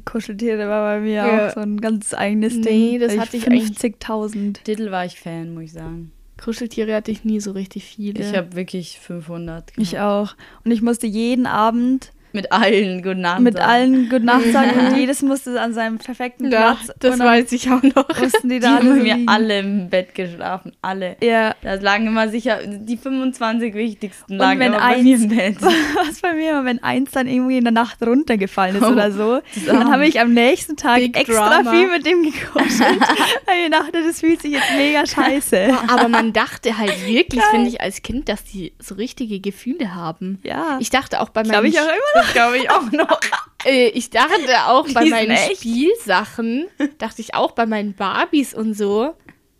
Kuscheltiere war bei mir ja. auch so ein ganz eigenes nee, Ding. Nee, das hatte ich 50.000. Diddle war ich Fan, muss ich sagen. Kuscheltiere hatte ich nie so richtig viele. Ich habe wirklich 500. Gehabt. Ich auch. Und ich musste jeden Abend mit allen Good Nacht Mit sagen. allen Good Nacht sagen und jedes musste an seinem perfekten ja, Platz. Das weiß ich auch noch. Mussten die da die haben wir alle im Bett geschlafen, alle. Ja. Da lagen immer sicher, die 25 wichtigsten lagen immer eins, bei mir im Bett. Was bei mir immer, wenn eins dann irgendwie in der Nacht runtergefallen ist oh, oder so, dann habe ich am nächsten Tag Big extra Drama. viel mit dem gekuschelt. weil ich dachte, das fühlt sich jetzt mega scheiße. Aber man dachte halt wirklich, finde ich, als Kind, dass die so richtige Gefühle haben. Ja. Ich dachte auch bei meinem... Glaube ich auch immer das glaube ich auch noch. Äh, ich dachte auch bei meinen echt? Spielsachen, dachte ich auch bei meinen Barbies und so,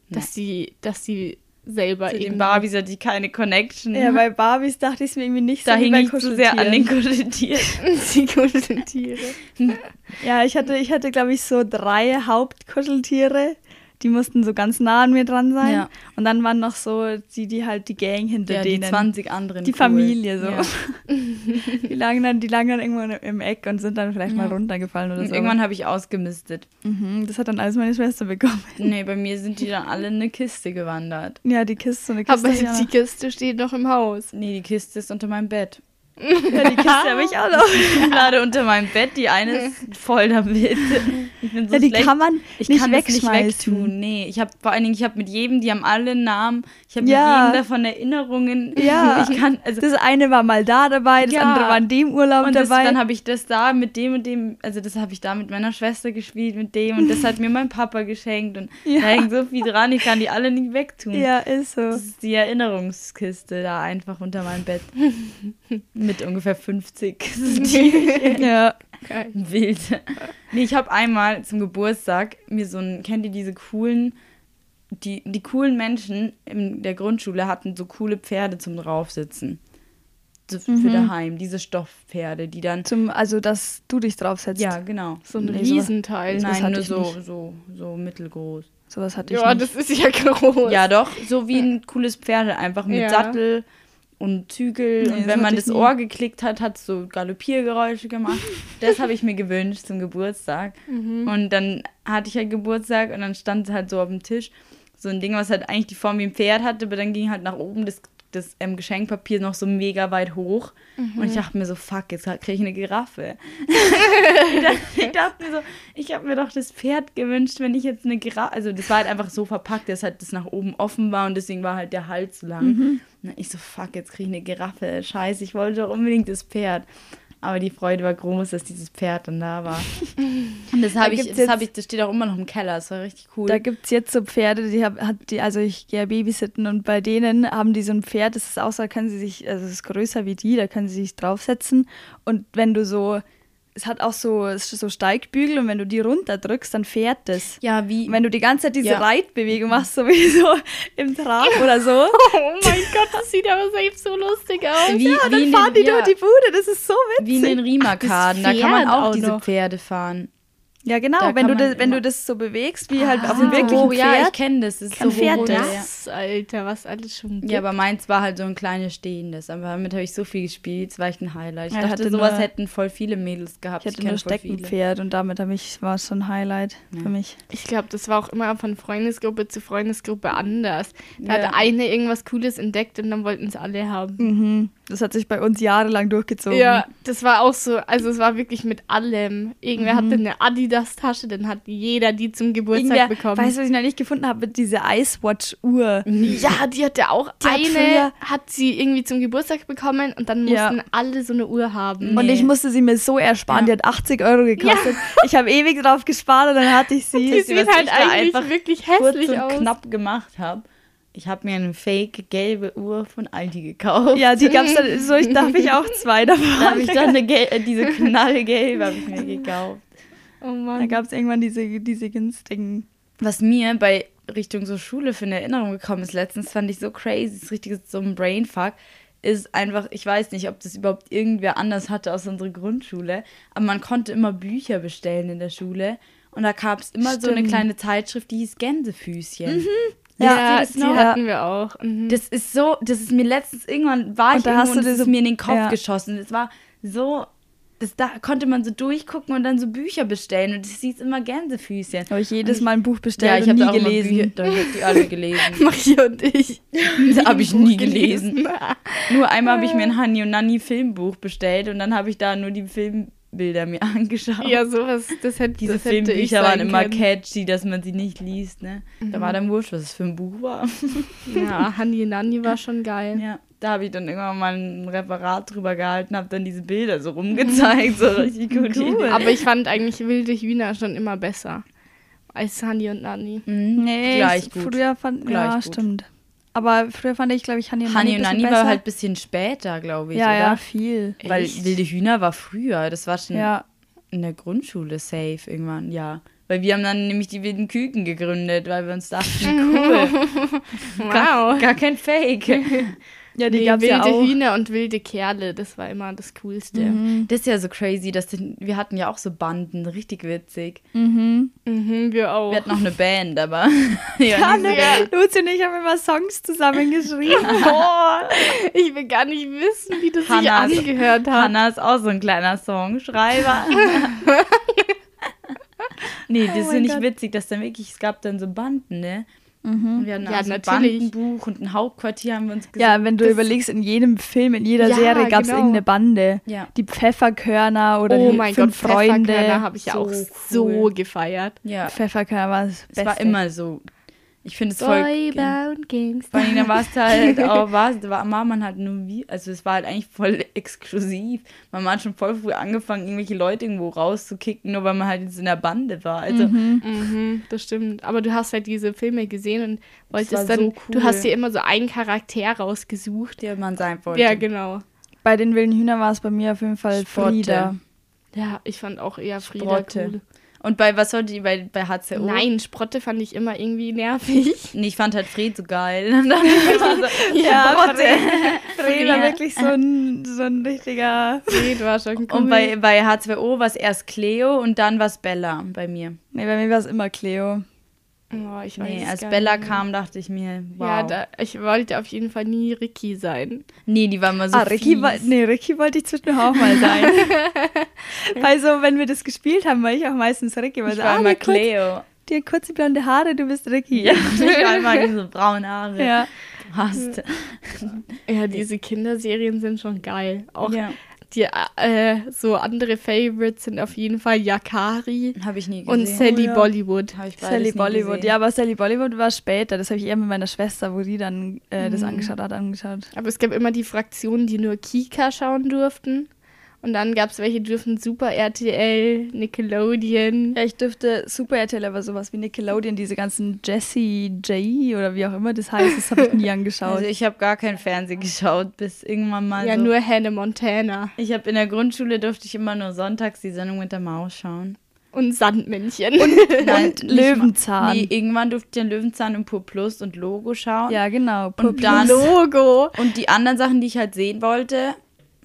dass die, dass die selber Zu den Barbies hatte ich keine Connection. Ja, bei Barbies dachte ich es mir irgendwie nicht da so. Da hing ich zu sehr an den Kuscheltieren. die Kuscheltiere. ja, ich hatte, ich hatte glaube ich, so drei Hauptkuscheltiere die mussten so ganz nah an mir dran sein. Ja. Und dann waren noch so die, die halt die Gang hinter ja, denen. Die 20 anderen. Die cool. Familie so. Ja. die, lagen dann, die lagen dann irgendwo im Eck und sind dann vielleicht mal runtergefallen oder und so. Irgendwann habe ich ausgemistet. Mhm, das hat dann alles meine Schwester bekommen. Nee, bei mir sind die dann alle in eine Kiste gewandert. Ja, die Kiste, so eine Kiste. Aber die Kiste steht noch im Haus. Nee, die Kiste ist unter meinem Bett. Ja, die Kiste habe ich auch noch. Gerade unter meinem Bett, die eine ist voll damit. Ich bin so ja, die schlecht. kann man ich nicht kann wegschmeißen. nicht wegtun. Nee, ich habe vor allen Dingen, ich habe mit jedem, die haben alle Namen. Ich habe ja. mit jedem davon Erinnerungen. Ja. Ich kann, also das eine war mal da dabei, das ja. andere war in dem Urlaub und das, dabei. Dann habe ich das da mit dem und dem, also das habe ich da mit meiner Schwester gespielt, mit dem und das hat mir mein Papa geschenkt und ja. da hängt so viel dran, ich kann die alle nicht wegtun. Ja, ist so. Das ist die Erinnerungskiste da einfach unter meinem Bett. Mit ungefähr 50. ja. Geil. Wild. Nee, ich habe einmal zum Geburtstag mir so ein, kennt ihr diese coolen, die, die coolen Menschen in der Grundschule hatten so coole Pferde zum draufsitzen. So für mhm. daheim, diese Stoffpferde, die dann. Zum, also dass du dich draufsetzt. Ja, genau. So ein nee, Riesenteil. Nein, nur so, so, so mittelgroß. Sowas hatte ich ja, nicht. Ja, das ist ja groß. Ja, doch, so wie ein cooles Pferd, einfach mit ja. Sattel und Zügel. Nee, und wenn man das Ohr geklickt hat, hat es so Galoppiergeräusche gemacht. das habe ich mir gewünscht zum Geburtstag. Mhm. Und dann hatte ich halt Geburtstag und dann stand halt so auf dem Tisch so ein Ding, was halt eigentlich die Form wie ein Pferd hatte, aber dann ging halt nach oben das, das ähm, Geschenkpapier noch so mega weit hoch. Mhm. Und ich dachte mir so, fuck, jetzt kriege ich eine Giraffe. ich, dachte, mir so, ich habe mir doch das Pferd gewünscht, wenn ich jetzt eine Giraffe. Also das war halt einfach so verpackt, dass halt das nach oben offen war und deswegen war halt der Hals lang. Mhm. Und ich so, fuck, jetzt kriege ich eine Giraffe. Scheiße, ich wollte doch unbedingt das Pferd. Aber die Freude war groß, dass dieses Pferd dann da war. Und das habe ich, das habe ich, das steht auch immer noch im Keller. Das war richtig cool. Da gibt es jetzt so Pferde, die hat die, also ich gehe ja babysitten und bei denen haben die so ein Pferd, das ist auch so, da können sie sich, also es ist größer wie die, da können sie sich draufsetzen. Und wenn du so es hat auch so, so Steigbügel und wenn du die runterdrückst, dann fährt das. Ja, wie. Und wenn du die ganze Zeit diese Ja. Reitbewegung machst, so wie so im Trab oder so, Oh mein Gott, das sieht aber selbst so lustig aus. wie, ja, wie dann fahren den, die ja, durch die Bude, das ist so Wie in witzig. den Riemerkaden. Da kann man auch, auch diese noch. Pferde fahren. Ja, genau, Da wenn du, das, wenn du das so bewegst, wie halt auf Ah, einem wirklichen oh, Pferd. ja, ich kenne das. das ist so fährt hoch, das. ja. Alter, was alles schon gibt. Ja, aber meins war halt so ein kleines stehendes. Aber damit habe ich so viel gespielt. Das war echt ein Highlight. Ich Ja, ich dachte, hatte sowas nur- hätten voll viele Mädels gehabt. Ich hatte kenn nur. Steckenpferd und damit ich, war es schon ein Highlight Ja. für mich. Ich glaube, das war auch immer von Freundesgruppe zu Freundesgruppe anders. Da Ja. hat eine irgendwas Cooles entdeckt und dann wollten es alle haben. Mhm. Das hat sich bei uns jahrelang durchgezogen. Ja, das war auch so, also es war wirklich mit allem. Irgendwer Mhm. hatte eine Adidas-Tasche, dann hat jeder die zum Geburtstag Irgendwer, bekommen. weißt du, was ich noch nicht gefunden habe? Diese Icewatch-Uhr. ja, die hatte auch Die hat eine, früher- hat sie irgendwie zum Geburtstag bekommen und dann Ja. mussten alle so eine Uhr haben. Und Nee. ich musste sie mir so ersparen. Ja. Die hat 80 Euro gekostet. Ich habe ewig drauf gespart und dann hatte ich sie. Die sieht halt ich da eigentlich einfach wirklich Kurz hässlich und aus. knapp gemacht habe. Ich habe mir eine fake gelbe Uhr von Aldi gekauft. Ja, die gab's dann, so ich darf ich auch zwei davon. Da habe ich dann eine Gel diese knallgelbe habe ich mir gekauft. Oh Da Mann. gab es irgendwann diese, diese günstigen. Was mir bei Richtung so Schule für eine Erinnerung gekommen ist, letztens fand ich so crazy, das ist richtig so ein Brainfuck, ist einfach, ich weiß nicht, ob das überhaupt irgendwer anders hatte aus unserer Grundschule, aber man konnte immer Bücher bestellen in der Schule und da gab es immer so eine Stimmt. kleine Zeitschrift, die hieß Gänsefüßchen. Ja, das die noch? hatten wir auch. Mhm. Das ist so, das ist mir letztens irgendwann war Und ich da irgendwo hast du und das ist mir in den Kopf ja. geschossen. Das war so, das da konnte man so durchgucken und dann so Bücher bestellen und das hieß immer Gänsefüßchen. Habe ich jedes Mal ein Buch Ja, bestellt ich und habe nie auch gelesen. Bücher, doch, ich habe die alle gelesen. Maria und ich. Das habe ich nie gelesen. Nur einmal habe ich mir ein Hani und Nanni Filmbuch bestellt und dann habe ich da nur die Filmbilder mir angeschaut. Ja, sowas, das hätte, Diese das hätte ich Filmbücher waren immer können. catchy, dass man sie nicht liest, ne? Da war dann wurscht, was es für ein Buch war. Ja, Hanni Nanni war schon geil. Ja, da habe ich dann irgendwann mal ein Referat drüber gehalten, habe dann diese Bilder so rumgezeigt, so richtig gute Cool. Idee. Aber ich fand eigentlich wilde Hühner schon immer besser als Hanni und Nanni. Mhm, Nee, gleich ich, gut. früher fand Gleich ja, gut. stimmt. Aber früher fand ich, glaube ich, Hani und Hani und bisschen war halt ein bisschen später, glaube ich, ja, oder? ja, viel. Weil Echt? wilde Hühner war früher, das war schon Ja, in der Grundschule safe irgendwann, ja. Weil wir haben dann nämlich die wilden Küken gegründet, weil wir uns dachten, cool, gar, Wow. gar kein Fake. ja die Nee, gab's wilde ja auch. Hühner und wilde Kerle, das war immer das Coolste. Mhm. Das ist ja so crazy, dass die, wir hatten ja auch so Banden, richtig witzig. Mhm. Mhm, wir auch. Wir hatten noch eine Band, aber ja, Ja, ne. Luzi und ich haben immer Songs zusammengeschrieben. oh. Ich will gar nicht wissen, wie das sich Hannah ist- angehört hat. Hannah ist auch so ein kleiner Songschreiber. nee, das Oh ist ja nicht Gott. witzig, dass dann wirklich, es gab dann so Banden, ne? Und wir hatten Ja, auch so ein natürlich. Bandenbuch und ein Hauptquartier haben wir uns gesucht. Ja, wenn du überlegst, in jedem Film, in jeder Ja, Serie gab es genau. irgendeine Bande. Ja. Die Pfefferkörner oder oh die mein Gott, fünf Freunde. Pfefferkörner habe ich ja So auch cool. so gefeiert. ja. Pfefferkörner war das Es Beste. war immer so. Ich finde es voll. Boybound Gangster. Vor allem, dann war es halt auch, war, war, war man halt nur wie, also es war halt eigentlich voll exklusiv. Man hat schon voll früh angefangen, irgendwelche Leute irgendwo rauszukicken, nur weil man halt jetzt in der Bande war. Also, Mhm, das stimmt. Aber du hast halt diese Filme gesehen und wolltest war dann, so du cool. hast dir immer so einen Charakter rausgesucht. der man sein wollte. Ja, genau. Bei den wilden Hühnern war es bei mir auf jeden Fall Sprotte. Frieda. Ja, ich fand auch eher Frieda Sprotte. cool. Und bei, was sollte die, bei, bei HCO? Nein, Sprotte fand ich immer irgendwie nervig. Nee, ich fand halt Fred so geil. Und dann so, Ja, Sprotte. Fred war wirklich so ein, so ein richtiger. Fred war schon cool. Und bei, bei H2O war es erst Cleo und dann war es Bella bei mir. Nee, bei mir war es immer Cleo. Oh, ich weiß Nee, als Bella nicht. kam, dachte ich mir, wow. Ja, da, ich wollte auf jeden Fall nie Ricky sein. nee, die war immer so ah, Ricky, fies. war, nee, Ricky wollte ich zwischendurch auch mal sein. weil so, wenn wir das gespielt haben, war ich auch meistens Ricky. Weil Ich so, war ah, immer die, kurz, Cleo. die kurze blonde Haare, du bist Ricky. Ja, ich war immer diese braunen Haare. ja. Hast. Ja, diese Kinderserien sind schon geil. Auch Ja. Die äh, so andere Favorites sind auf jeden Fall Yakari Habe ich nie gesehen. und Sally ja. Bollywood. Hab ich Sally Bollywood. gesehen. Ja, aber Sally Bollywood war später. Das habe ich eher mit meiner Schwester, wo die dann äh, das angeschaut hat, angeschaut. Aber es gab immer die Fraktionen, die nur Kika schauen durften. Und dann gab es welche, die dürfen Super RTL, Nickelodeon. Ja, ich dürfte Super RTL, aber sowas wie Nickelodeon, diese ganzen Jessie J oder wie auch immer das heißt, das habe ich nie angeschaut. Also ich habe gar kein Fernsehen geschaut, bis irgendwann mal Ja, so. nur Hannah Montana. Ich habe in der Grundschule durfte ich immer nur sonntags die Sendung mit der Maus schauen. Und Sandmännchen. Nein, Und Löwenzahn. Nee, irgendwann durfte ich den Löwenzahn und Pur Plus und Logo schauen. ja, genau. Und dann Logo. Und die anderen Sachen, die ich halt sehen wollte,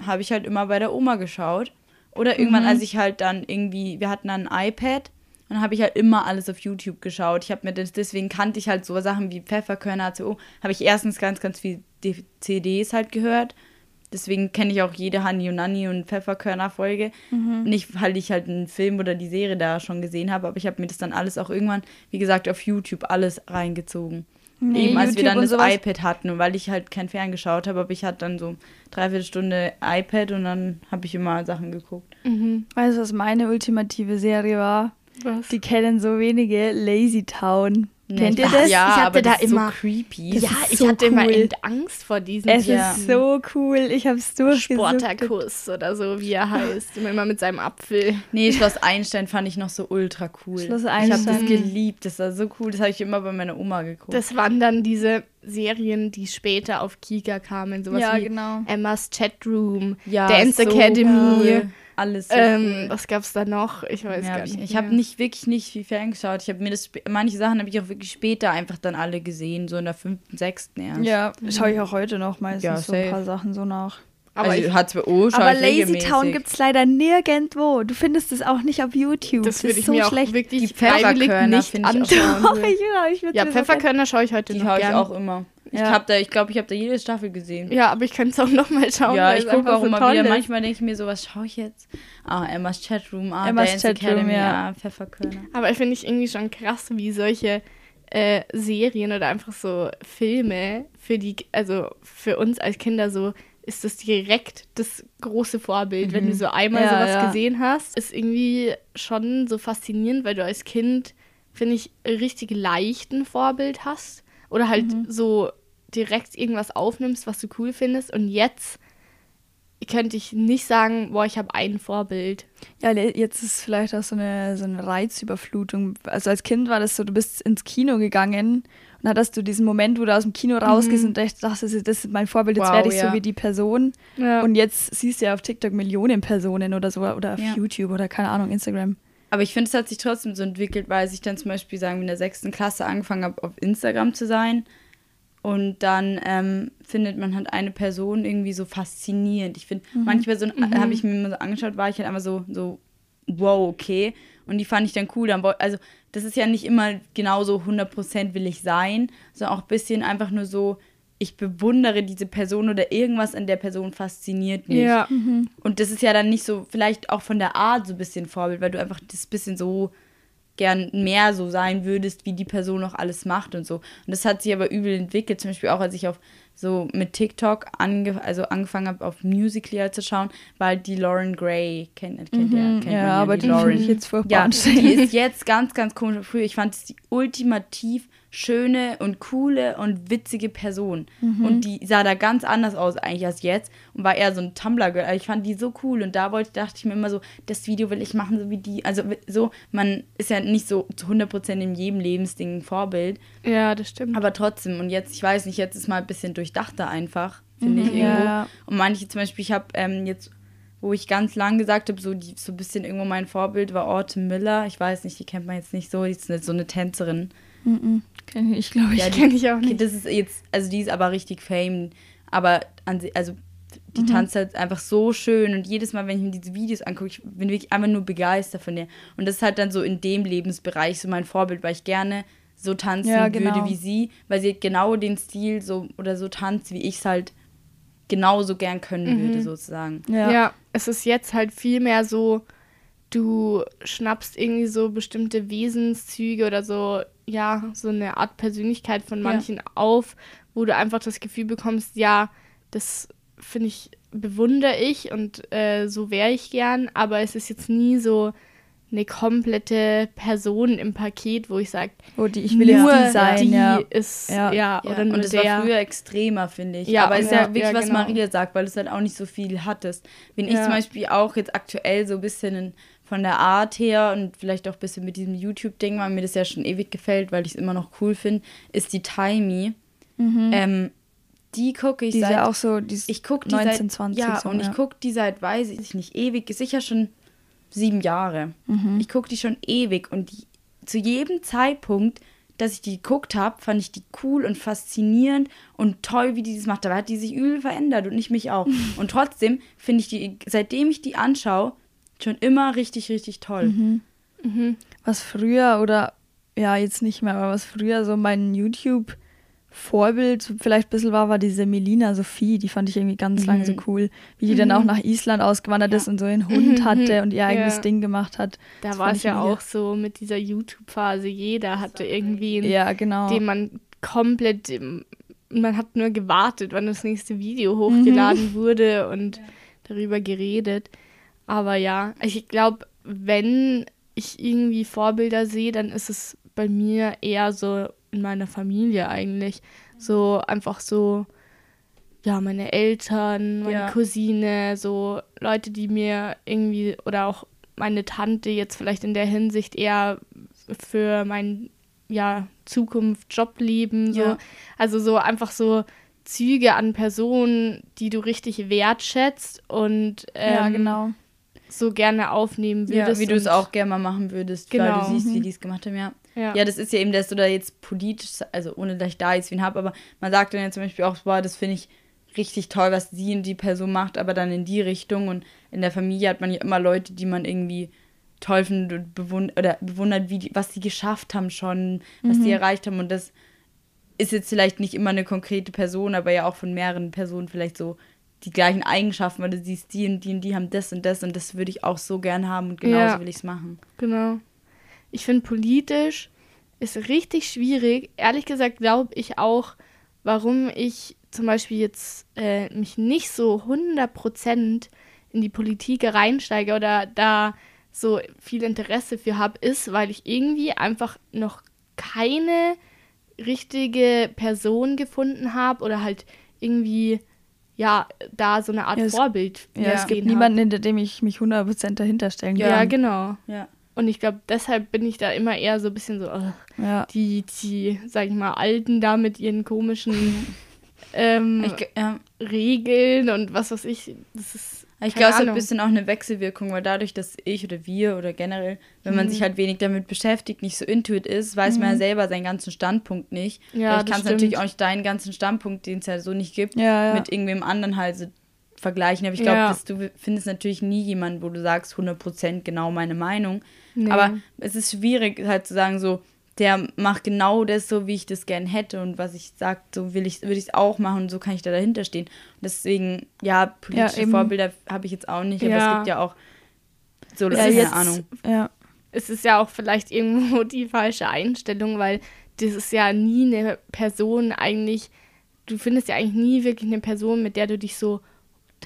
habe ich halt immer bei der Oma geschaut. Oder irgendwann, als ich halt dann irgendwie, wir hatten dann ein iPad und dann habe ich halt immer alles auf YouTube geschaut. Ich habe mir das, deswegen kannte ich halt so Sachen wie Pfefferkörner, ACO, habe ich erstens ganz, ganz viel D- CDs halt gehört. Deswegen kenne ich auch jede Hani und Nanni und Pfefferkörner-Folge. Nicht, weil ich halt einen Film oder die Serie da schon gesehen habe, aber ich habe mir das dann alles auch irgendwann, wie gesagt, auf YouTube alles reingezogen. Nee, Eben als wir YouTube dann und das sowas- iPad hatten weil ich halt kein Fern geschaut habe, aber ich hatte dann so dreiviertel Stunde iPad und dann habe ich immer Sachen geguckt. Mhm. Weißt du, was meine ultimative Serie war? Was? Die kennen so wenige Lazy Town. Nee, Kennt ihr das? Ja, Ich hatte aber da immer- so creepy. Ja, ich so hatte immer cool. echt Angst vor diesen Es Ja. ist so cool. Ich habe es durchgesucht. Sportakuss oder so, wie er heißt. Immer, immer mit seinem Apfel. Nee, Schloss Einstein fand ich noch so ultra cool. Schloss Ich habe das Einstein. geliebt, das war so cool, das habe ich immer bei meiner Oma geguckt. Das waren dann diese Serien, die später auf Kika kamen. Sowas Ja, wie genau. Emmas Chatroom, ja, Dance so Academy. cool. Alles so Ähm, cool. was gab's da noch? Ich weiß Ja, gar ich nicht. ich habe nicht wirklich nicht viel ferngeschaut. Ich habe mir das manche Sachen habe ich auch wirklich später einfach dann alle gesehen, so in der fünften, sechsten erst. Ja, schaue ich auch heute noch meistens Ja, so ein paar Sachen so nach. Aber also ich, HBO schaue Aber ich Lazy. Town gibt es leider nirgendwo. Du findest es auch nicht auf YouTube. das würde ist ich so mir auch schlecht. wirklich Die Pfefferkörner nicht finde ich auch anschauen. Ja, ich Ja, so Pfefferkörner schaue ich heute Die noch habe ich gern. auch immer. Ich Ja. habe da, ich glaube, ich habe da jede Staffel gesehen. Ja, aber ich könnte es auch noch mal schauen. Ja, ich gucke auch so immer wieder. ist. Manchmal denke ich mir so, was schaue ich jetzt? Ah, Emmas Chatroom, ah, Emmas Dance Chatroom, Academy, ja. ah, Pfefferkörner. Aber ich finde ich irgendwie schon krass, wie solche äh, Serien oder einfach so Filme für die, also für uns als Kinder so ist das direkt das große Vorbild. Wenn du so einmal Ja, sowas ja. gesehen hast, ist irgendwie schon so faszinierend, weil du als Kind, finde ich, richtig leicht ein Vorbild hast. Oder halt so direkt irgendwas aufnimmst, was du cool findest. Und jetzt könnte ich nicht sagen, boah, ich habe ein Vorbild. Ja, jetzt ist vielleicht auch so eine, so eine Reizüberflutung. Also als Kind war das so, du bist ins Kino gegangen und hattest du diesen Moment, wo du aus dem Kino rausgehst und dachtest, das ist, das ist mein Vorbild, jetzt Wow, werde ich ja. so wie die Person. Ja. Und jetzt siehst du ja auf TikTok Millionen Personen oder so oder auf Ja. YouTube oder keine Ahnung, Instagram. Aber ich finde, es hat sich trotzdem so entwickelt, weil ich dann zum Beispiel sagen, wir in der sechsten Klasse angefangen habe, auf Instagram zu sein. Und dann ähm, findet man halt eine Person irgendwie so faszinierend. Ich finde, manche Personen äh, habe ich mir immer so angeschaut, war ich halt einfach so, so, wow, okay. Und die fand ich dann cool. Dann, also, das ist ja nicht immer genauso 100% will ich sein, sondern auch ein bisschen einfach nur so, ich bewundere diese Person oder irgendwas an der Person fasziniert mich. Ja. Und das ist ja dann nicht so, vielleicht auch von der Art so ein bisschen Vorbild, weil du einfach das bisschen so gern mehr so sein würdest, wie die Person noch alles macht und so. Und das hat sich aber übel entwickelt, zum Beispiel auch als ich auf so mit TikTok ange also angefangen habe, auf Musical.ly halt zu schauen, weil die Lauren Gray, kennt, kennt, ihr, kennt man Mhm. ja, aber die Lauren. ich jetzt furchtbar Ja, die ist jetzt ganz, ganz komisch. Früher, ich fand es die ultimativ schöne und coole und witzige Person. Mhm. Und die sah da ganz anders aus eigentlich als jetzt und war eher so ein Tumblr-Girl. Also ich fand die so cool und da wollte, dachte ich mir immer so, das Video will ich machen, so wie die. Also so, man ist ja nicht so zu 100% in jedem Lebensding ein Vorbild, ja, das stimmt. aber trotzdem. Und jetzt, ich weiß nicht, jetzt ist mal ein bisschen durchdachter einfach, finde ich Mhm, irgendwo. ja. Und manche zum Beispiel, ich habe ähm, jetzt, wo ich ganz lang gesagt habe, so, die, so ein bisschen irgendwo mein Vorbild war Autumn Miller. Ich weiß nicht, die kennt man jetzt nicht so, die ist eine, so eine Tänzerin. Mhm. Kenn ich, glaube ich. Ja, die kenn ich auch nicht. das ist jetzt, also die ist aber richtig fame, aber an, si- also die Mhm. tanzt halt einfach so schön und jedes Mal, wenn ich mir diese Videos angucke, ich bin wirklich einfach nur begeistert von der. Und das ist halt dann so in dem Lebensbereich so mein Vorbild, weil ich gerne so tanzen Ja, genau. würde wie sie, weil sie halt genau den Stil so oder so tanzt, wie ich es halt genauso gern können würde, sozusagen. Ja. ja. es ist jetzt halt viel mehr so, du schnappst irgendwie so bestimmte Wesenszüge oder so, ja, so eine Art Persönlichkeit von manchen auf, wo du einfach das Gefühl bekommst, ja, das finde ich, bewundere ich und äh, so wäre ich gern, aber es ist jetzt nie so eine komplette Person im Paket, wo ich sage, wo die ich will nur die sein, die ja. ist ja, ja oder ja. nur und das der. war früher extremer, finde ich. Ja, aber es ist ja, wirklich, was genau. Maria sagt, weil du halt auch nicht so viel hattest. Wenn ich zum Beispiel auch jetzt aktuell so ein bisschen von der Art her und vielleicht auch ein bisschen mit diesem YouTube-Ding, weil mir das ja schon ewig gefällt, weil ich es immer noch cool finde, ist die Timey. Mhm. Ähm, die gucke ich die seit. auch so, die ich gucke die 19, seit, 20. Ja, so, und ja. ich gucke die seit, weiß ich nicht, ewig, sicher schon sieben Jahre. Mhm. Ich gucke die schon ewig und die, zu jedem Zeitpunkt, dass ich die geguckt habe, fand ich die cool und faszinierend und toll, wie die das macht. Dabei hat die sich übel verändert und ich mich auch. und trotzdem finde ich die, seitdem ich die anschaue, schon immer richtig, richtig toll. Mhm. Mhm. Was früher oder ja, jetzt nicht mehr, aber was früher so mein YouTube Vorbild vielleicht ein bisschen war, war diese Melina Sophie, die fand ich irgendwie ganz mhm. lange so cool, wie die mhm. dann auch nach Island ausgewandert ja. ist und so einen Hund hatte und ihr eigenes ja. Ding gemacht hat. Da war es ja auch so mit dieser YouTube-Phase, jeder hatte irgendwie einen, ja, genau. den man komplett, man hat nur gewartet, wann das nächste Video hochgeladen mhm. wurde und darüber geredet. Aber ja, ich glaube, wenn ich irgendwie Vorbilder sehe, dann ist es bei mir eher so in meiner Familie eigentlich. So einfach so, ja, meine Eltern, meine ja. Cousine, so Leute, die mir irgendwie oder auch meine Tante jetzt vielleicht in der Hinsicht eher für mein ja, Zukunft, Jobleben, so. Ja. Also so einfach so Züge an Personen, die du richtig wertschätzt und ähm, ja, genau. So gerne aufnehmen würdest. Ja, wie du es auch gerne mal machen würdest, genau. weil du siehst, wie mhm. die es gemacht haben, ja. Ja. ja, das ist ja eben, dass du da jetzt politisch, also ohne dass ich da jetzt wen habe, aber man sagt dann ja zum Beispiel auch, boah, das finde ich richtig toll, was sie und die Person macht, aber dann in die Richtung. Und in der Familie hat man ja immer Leute, die man irgendwie toll findet und bewundert, oder bewundert, wie die, was sie geschafft haben schon, was mhm. sie erreicht haben. Und das ist jetzt vielleicht nicht immer eine konkrete Person, aber ja auch von mehreren Personen vielleicht so die gleichen Eigenschaften, weil du siehst, die und die und die haben das und das und das würde ich auch so gern haben und genauso ja. will ich es machen. Genau. Ich finde, politisch ist richtig schwierig. Ehrlich gesagt glaube ich auch, warum ich zum Beispiel jetzt äh, mich nicht so 100% in die Politik reinsteige oder da so viel Interesse für habe, ist, weil ich irgendwie einfach noch keine richtige Person gefunden habe oder halt irgendwie ja, da so eine Art ja, Vorbild. Ja, es gibt niemanden, hinter dem ich mich 100% dahinter stellen kann. Ja, genau. Ja. Und ich glaube, deshalb bin ich da immer eher so ein bisschen so, oh, ja. die, die, sag ich mal, Alten da mit ihren komischen ähm, ich, ja. Regeln und was weiß ich. Das ist. Ich glaube, es hat ein bisschen auch eine Wechselwirkung, weil dadurch, dass ich oder wir oder generell, wenn mhm. man sich halt wenig damit beschäftigt, nicht so intuit ist, weiß mhm. man ja mhm. selber seinen ganzen Standpunkt nicht. Ja, ich kann es natürlich auch nicht deinen ganzen Standpunkt, den es ja so nicht gibt, ja, mit irgendwem anderen halt so vergleichen. Aber ich glaube, ja. du findest natürlich nie jemanden, wo du sagst, 100% genau meine Meinung. Nee. Aber es ist schwierig halt zu sagen, so, der macht genau das so, wie ich das gern hätte und was ich sage, so will ich, würde ich es auch machen und so kann ich da dahinter stehen. Und deswegen, ja, politische ja, Vorbilder habe ich jetzt auch nicht, aber es gibt ja auch so, ja, keine jetzt, Ahnung. Ja. Es ist ja auch vielleicht irgendwo die falsche Einstellung, weil das ist ja nie eine Person eigentlich, du findest ja eigentlich nie wirklich eine Person, mit der du dich so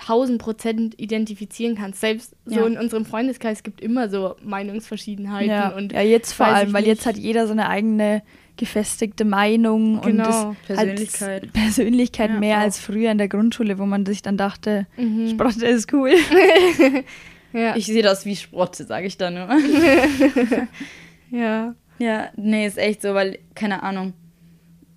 1000 Prozent identifizieren kannst. Selbst ja. so in unserem Freundeskreis gibt immer so Meinungsverschiedenheiten. Ja, und ja jetzt vor allem, weil jetzt hat jeder so eine eigene gefestigte Meinung genau. und Persönlichkeit, Persönlichkeit ja, mehr auch. als früher in der Grundschule, wo man sich dann dachte, mhm. Sprotte ist cool. ja. Ich sehe das wie Sprotte, sage ich dann nur. ja. Ja, nee, ist echt so, weil, keine Ahnung,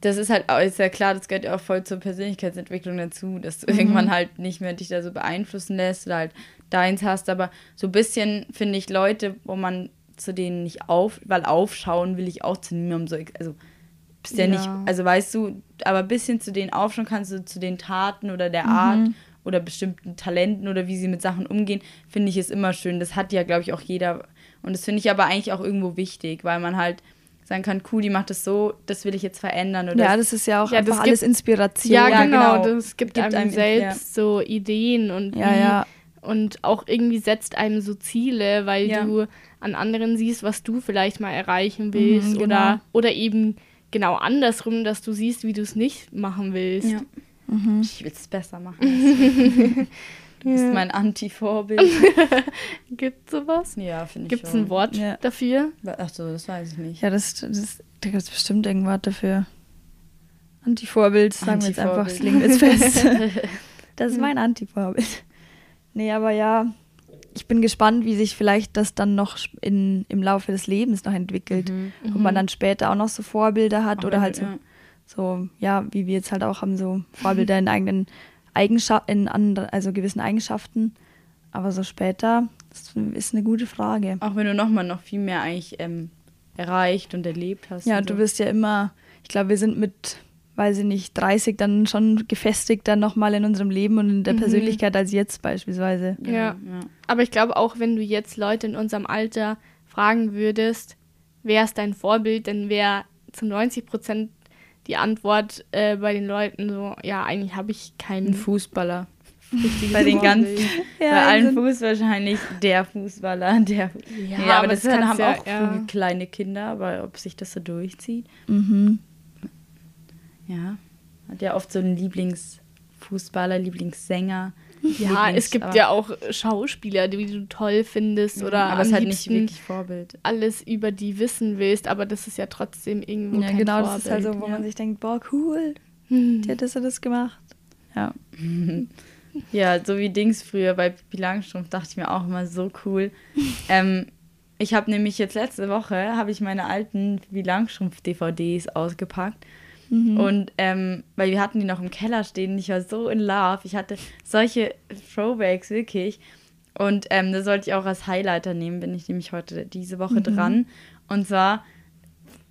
das ist halt ist ja klar, das gehört ja auch voll zur Persönlichkeitsentwicklung dazu, dass du mhm. irgendwann halt nicht mehr dich da so beeinflussen lässt oder halt deins hast. Aber so ein bisschen finde ich Leute, wo man zu denen nicht auf, weil aufschauen will ich auch zu niemandem so, also bist ja, ja, nicht, also weißt du, aber ein bisschen zu denen aufschauen kannst du zu den Taten oder der mhm. Art oder bestimmten Talenten oder wie sie mit Sachen umgehen, finde ich es immer schön. Das hat ja, glaube ich, auch jeder. Und das finde ich aber eigentlich auch irgendwo wichtig, weil man halt sagen kann, cool, die macht das so, das will ich jetzt verändern. Oder ja, das ist ja auch ja, einfach alles Inspiration. Ja, ja genau, genau. das gibt, gibt einem, einem, selbst ja. so Ideen und ja, ja. und auch irgendwie setzt einem so Ziele, weil du an anderen siehst, was du vielleicht mal erreichen mhm, willst mhm, genau. oder, oder eben genau andersrum, dass du siehst, wie du es nicht machen willst. Mhm. Ich will es besser machen. Du ja. bist mein Anti-Vorbild. Gibt es sowas? Ja, finde ich Gibt es ein Wort ja. dafür? Ach so, das weiß ich nicht. Ja, das, das, da gibt es bestimmt irgendein Wort dafür. Anti-Vorbild, sagen Anti wir jetzt einfach, das legen wir jetzt fest. das ist mein Anti-Vorbild. Nee, aber ja, ich bin gespannt, wie sich vielleicht das dann noch in, im Laufe des Lebens noch entwickelt. Mhm. Ob man mhm. dann später auch noch so Vorbilder hat auch oder halt so, ja. so, ja, wie wir jetzt halt auch haben, so Vorbilder in eigenen Eigenschaften, in also gewissen Eigenschaften. Aber so später, das ist eine gute Frage. Auch wenn du nochmal noch viel mehr eigentlich ähm, erreicht und erlebt hast. Ja, du so. wirst ja immer, ich glaube, wir sind mit, weiß ich nicht, 30 dann schon gefestigt dann nochmal in unserem Leben und in der mhm. Persönlichkeit als jetzt beispielsweise. Ja. ja. Aber ich glaube auch, wenn du jetzt Leute in unserem Alter fragen würdest, wer ist dein Vorbild, dann wäre zu 90 Prozent die Antwort äh, bei den Leuten so, ja, eigentlich habe ich keinen Fußballer. bei den ganzen, ja, bei allen Fuß wahrscheinlich der Fußballer, der. Ja, ja aber, aber das, das haben ja, auch ja. kleine Kinder, aber ob sich das so durchzieht. Mhm. Ja, hat ja oft so einen Lieblingsfußballer, Lieblingssänger. Ja, es gibt ja auch Schauspieler, die du toll findest oder aber es halt nicht wirklich Vorbild. Alles über die wissen willst, aber das ist ja trotzdem irgendwo ja, kein genau, Vorbild. das ist halt so, wo ja. man sich denkt, boah, cool, hm. die hat das das gemacht. Ja. ja, so wie Dings früher bei Pippi Langstrumpf dachte ich mir auch immer so cool. ähm, ich habe nämlich jetzt letzte Woche habe ich meine alten Pippi Langstrumpf DVDs ausgepackt Mhm. Und ähm, weil wir hatten die noch im Keller stehen ich war so in love. Ich hatte solche Throwbacks wirklich. Und ähm, das sollte ich auch als Highlighter nehmen, bin ich nämlich heute diese Woche mhm. dran. Und zwar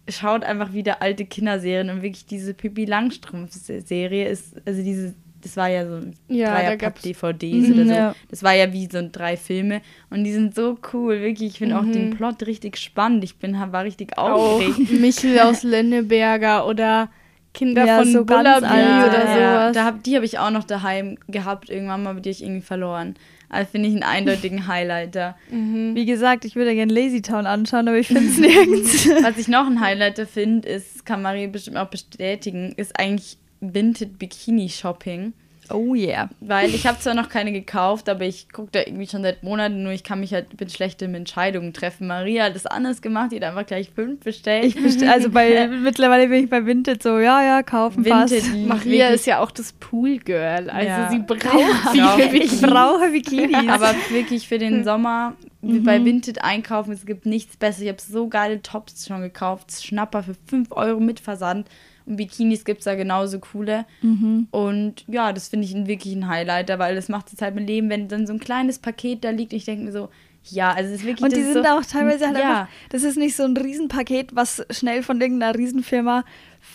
schaut einfach wieder alte Kinderserien und wirklich diese Pippi Langstrumpf-Serie ist, also diese, das war ja so ja, Dreierpack-DVDs mhm, oder so. Ja. Das war ja wie so drei Filme und die sind so cool, wirklich. Ich finde mhm. auch den mhm. Plot richtig spannend. Ich bin, war richtig aufgeregt. Auch Michel aus Lenneberger oder Kinder ja, von so Bullaby ja, oder sowas. Ja. Da hab, die habe ich auch noch daheim gehabt irgendwann mal, die habe ich irgendwie verloren. Also finde ich einen eindeutigen Highlighter. Mhm. Wie gesagt, ich würde gerne Lazy Town anschauen, aber ich finde es nirgends. Was ich noch ein Highlighter finde, ist, kann Marie bestimmt auch bestätigen, ist eigentlich Vinted Bikini Shopping. Oh yeah. Weil ich habe zwar noch keine gekauft, aber ich gucke da irgendwie schon seit Monaten, nur ich kann mich halt mit schlechten Entscheidungen treffen. Maria hat das anders gemacht, die hat einfach gleich fünf bestellt. Ich bestell, also bei, mittlerweile bin ich bei Vinted so, ja, ja, kaufen Vinted. Passt. Maria ist ja auch das Pool-Girl, also ja. sie braucht ja, Ich brauche Bikinis. Aber wirklich für den Sommer mhm. bei Vinted einkaufen, es gibt nichts Besseres. Ich habe so geile Tops schon gekauft, Schnapper für 5 Euro mit Versand. Und Bikinis gibt es da genauso coole. Mhm. Und ja, das finde ich wirklich ein Highlighter, weil das macht es halt mit Leben, wenn dann so ein kleines Paket da liegt. Ich denke mir so, ja, also es ist wirklich. Und die sind so, auch teilweise halt ja. einfach, das ist nicht so ein Riesenpaket, was schnell von irgendeiner Riesenfirma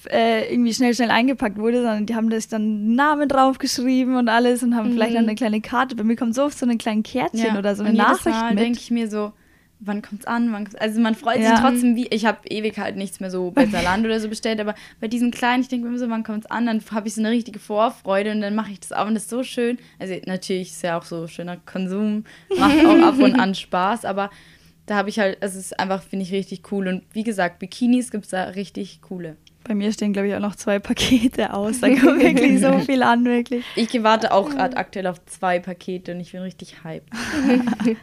äh, irgendwie schnell, schnell eingepackt wurde, sondern die haben das dann Namen draufgeschrieben und alles und haben mhm. vielleicht dann eine kleine Karte. Bei mir kommt so oft so ein kleines Kärtchen ja. oder so eine Nachricht Mal denke ich mir so, wann kommt's an? Wann kommt's? Also man freut ja. sich trotzdem, wie ich habe ewig halt nichts mehr so bei Saland oder so bestellt, aber bei diesen kleinen, ich denke mir immer so, wann kommt's an? Dann habe ich so eine richtige Vorfreude und dann mache ich das auch und das ist so schön. Also natürlich ist ja auch so schöner Konsum, macht auch ab und an Spaß, aber da habe ich halt, es ist einfach, finde ich, richtig cool. Und wie gesagt, Bikinis gibt es da richtig coole. Bei mir stehen, glaube ich, auch noch zwei Pakete aus. Da kommt wirklich so viel an, wirklich. Ich warte auch gerade aktuell auf zwei Pakete und ich bin richtig hyped.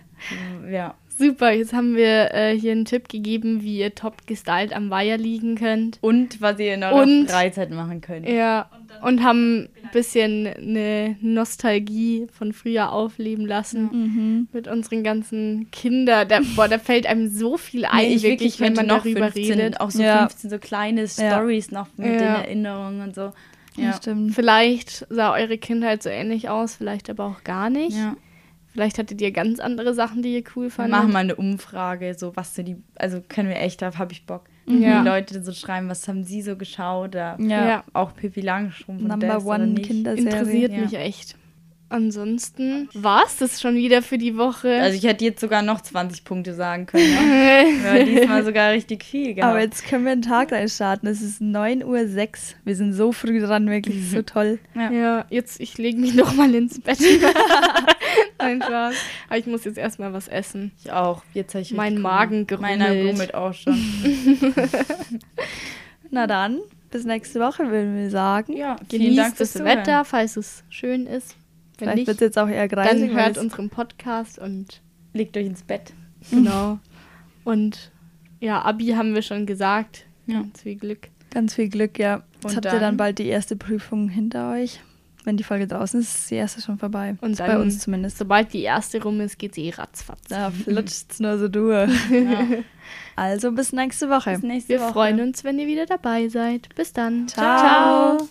ja. Super, jetzt haben wir äh, hier einen Tipp gegeben, wie ihr top gestylt am Weiher liegen könnt. Und was ihr in eurer und, Freizeit machen könnt. Ja, und, und haben ein bisschen eine Nostalgie von früher aufleben lassen. Mhm. Mit unseren ganzen Kindern. Da, boah, da fällt einem so viel ein, nee, ich wirklich, wenn man noch darüber 15, redet. Auch so ja. 15 so kleine Stories ja. noch mit ja. den Erinnerungen und so. Ja, stimmt. Vielleicht sah eure Kindheit so ähnlich aus, vielleicht aber auch gar nicht. Ja. Vielleicht hattet ihr ganz andere Sachen, die ihr cool fandet. Machen mal eine Umfrage, so was sind die, also können wir echt, da habe ich Bock. Mhm. Ja. Die Leute so schreiben, was haben sie so geschaut? Oder ja. auch Pippi Langstrumpf Number One Kinderserie. Interessiert mich echt. Ansonsten war es das schon wieder für die Woche. Also ich hätte jetzt sogar noch 20 Punkte sagen können. Ne? wir haben diesmal sogar richtig viel gehabt. Aber jetzt können wir einen Tag reinstarten. Es ist 9.06 Uhr. Wir sind so früh dran, wirklich so toll. Ja, ja jetzt, ich lege mich noch mal ins Bett. Nein, Spaß. Aber ich muss jetzt erstmal was essen. Ich auch. Jetzt habe ich Mein Magen grummelt. Meiner grummelt auch schon. Na dann, bis nächste Woche, würden wir sagen. Ja, genießt Dank das Wetter, falls es schön ist Vielleicht wird es jetzt auch eher greisig. Dann hört unseren Podcast und legt euch ins Bett. Genau. und ja, Abi haben wir schon gesagt. Ja. Ganz viel Glück. Ganz viel Glück, ja. Jetzt habt ihr dann bald die erste Prüfung hinter euch. Wenn die Folge draußen ist, ist die erste schon vorbei. Und bei uns zumindest. Sobald die erste rum ist, geht es eh ratzfatz. Da flutscht's nur so durch. ja. Also bis nächste Woche. Bis nächste Wir Woche. freuen uns, wenn ihr wieder dabei seid. Bis dann. Ciao. Ciao.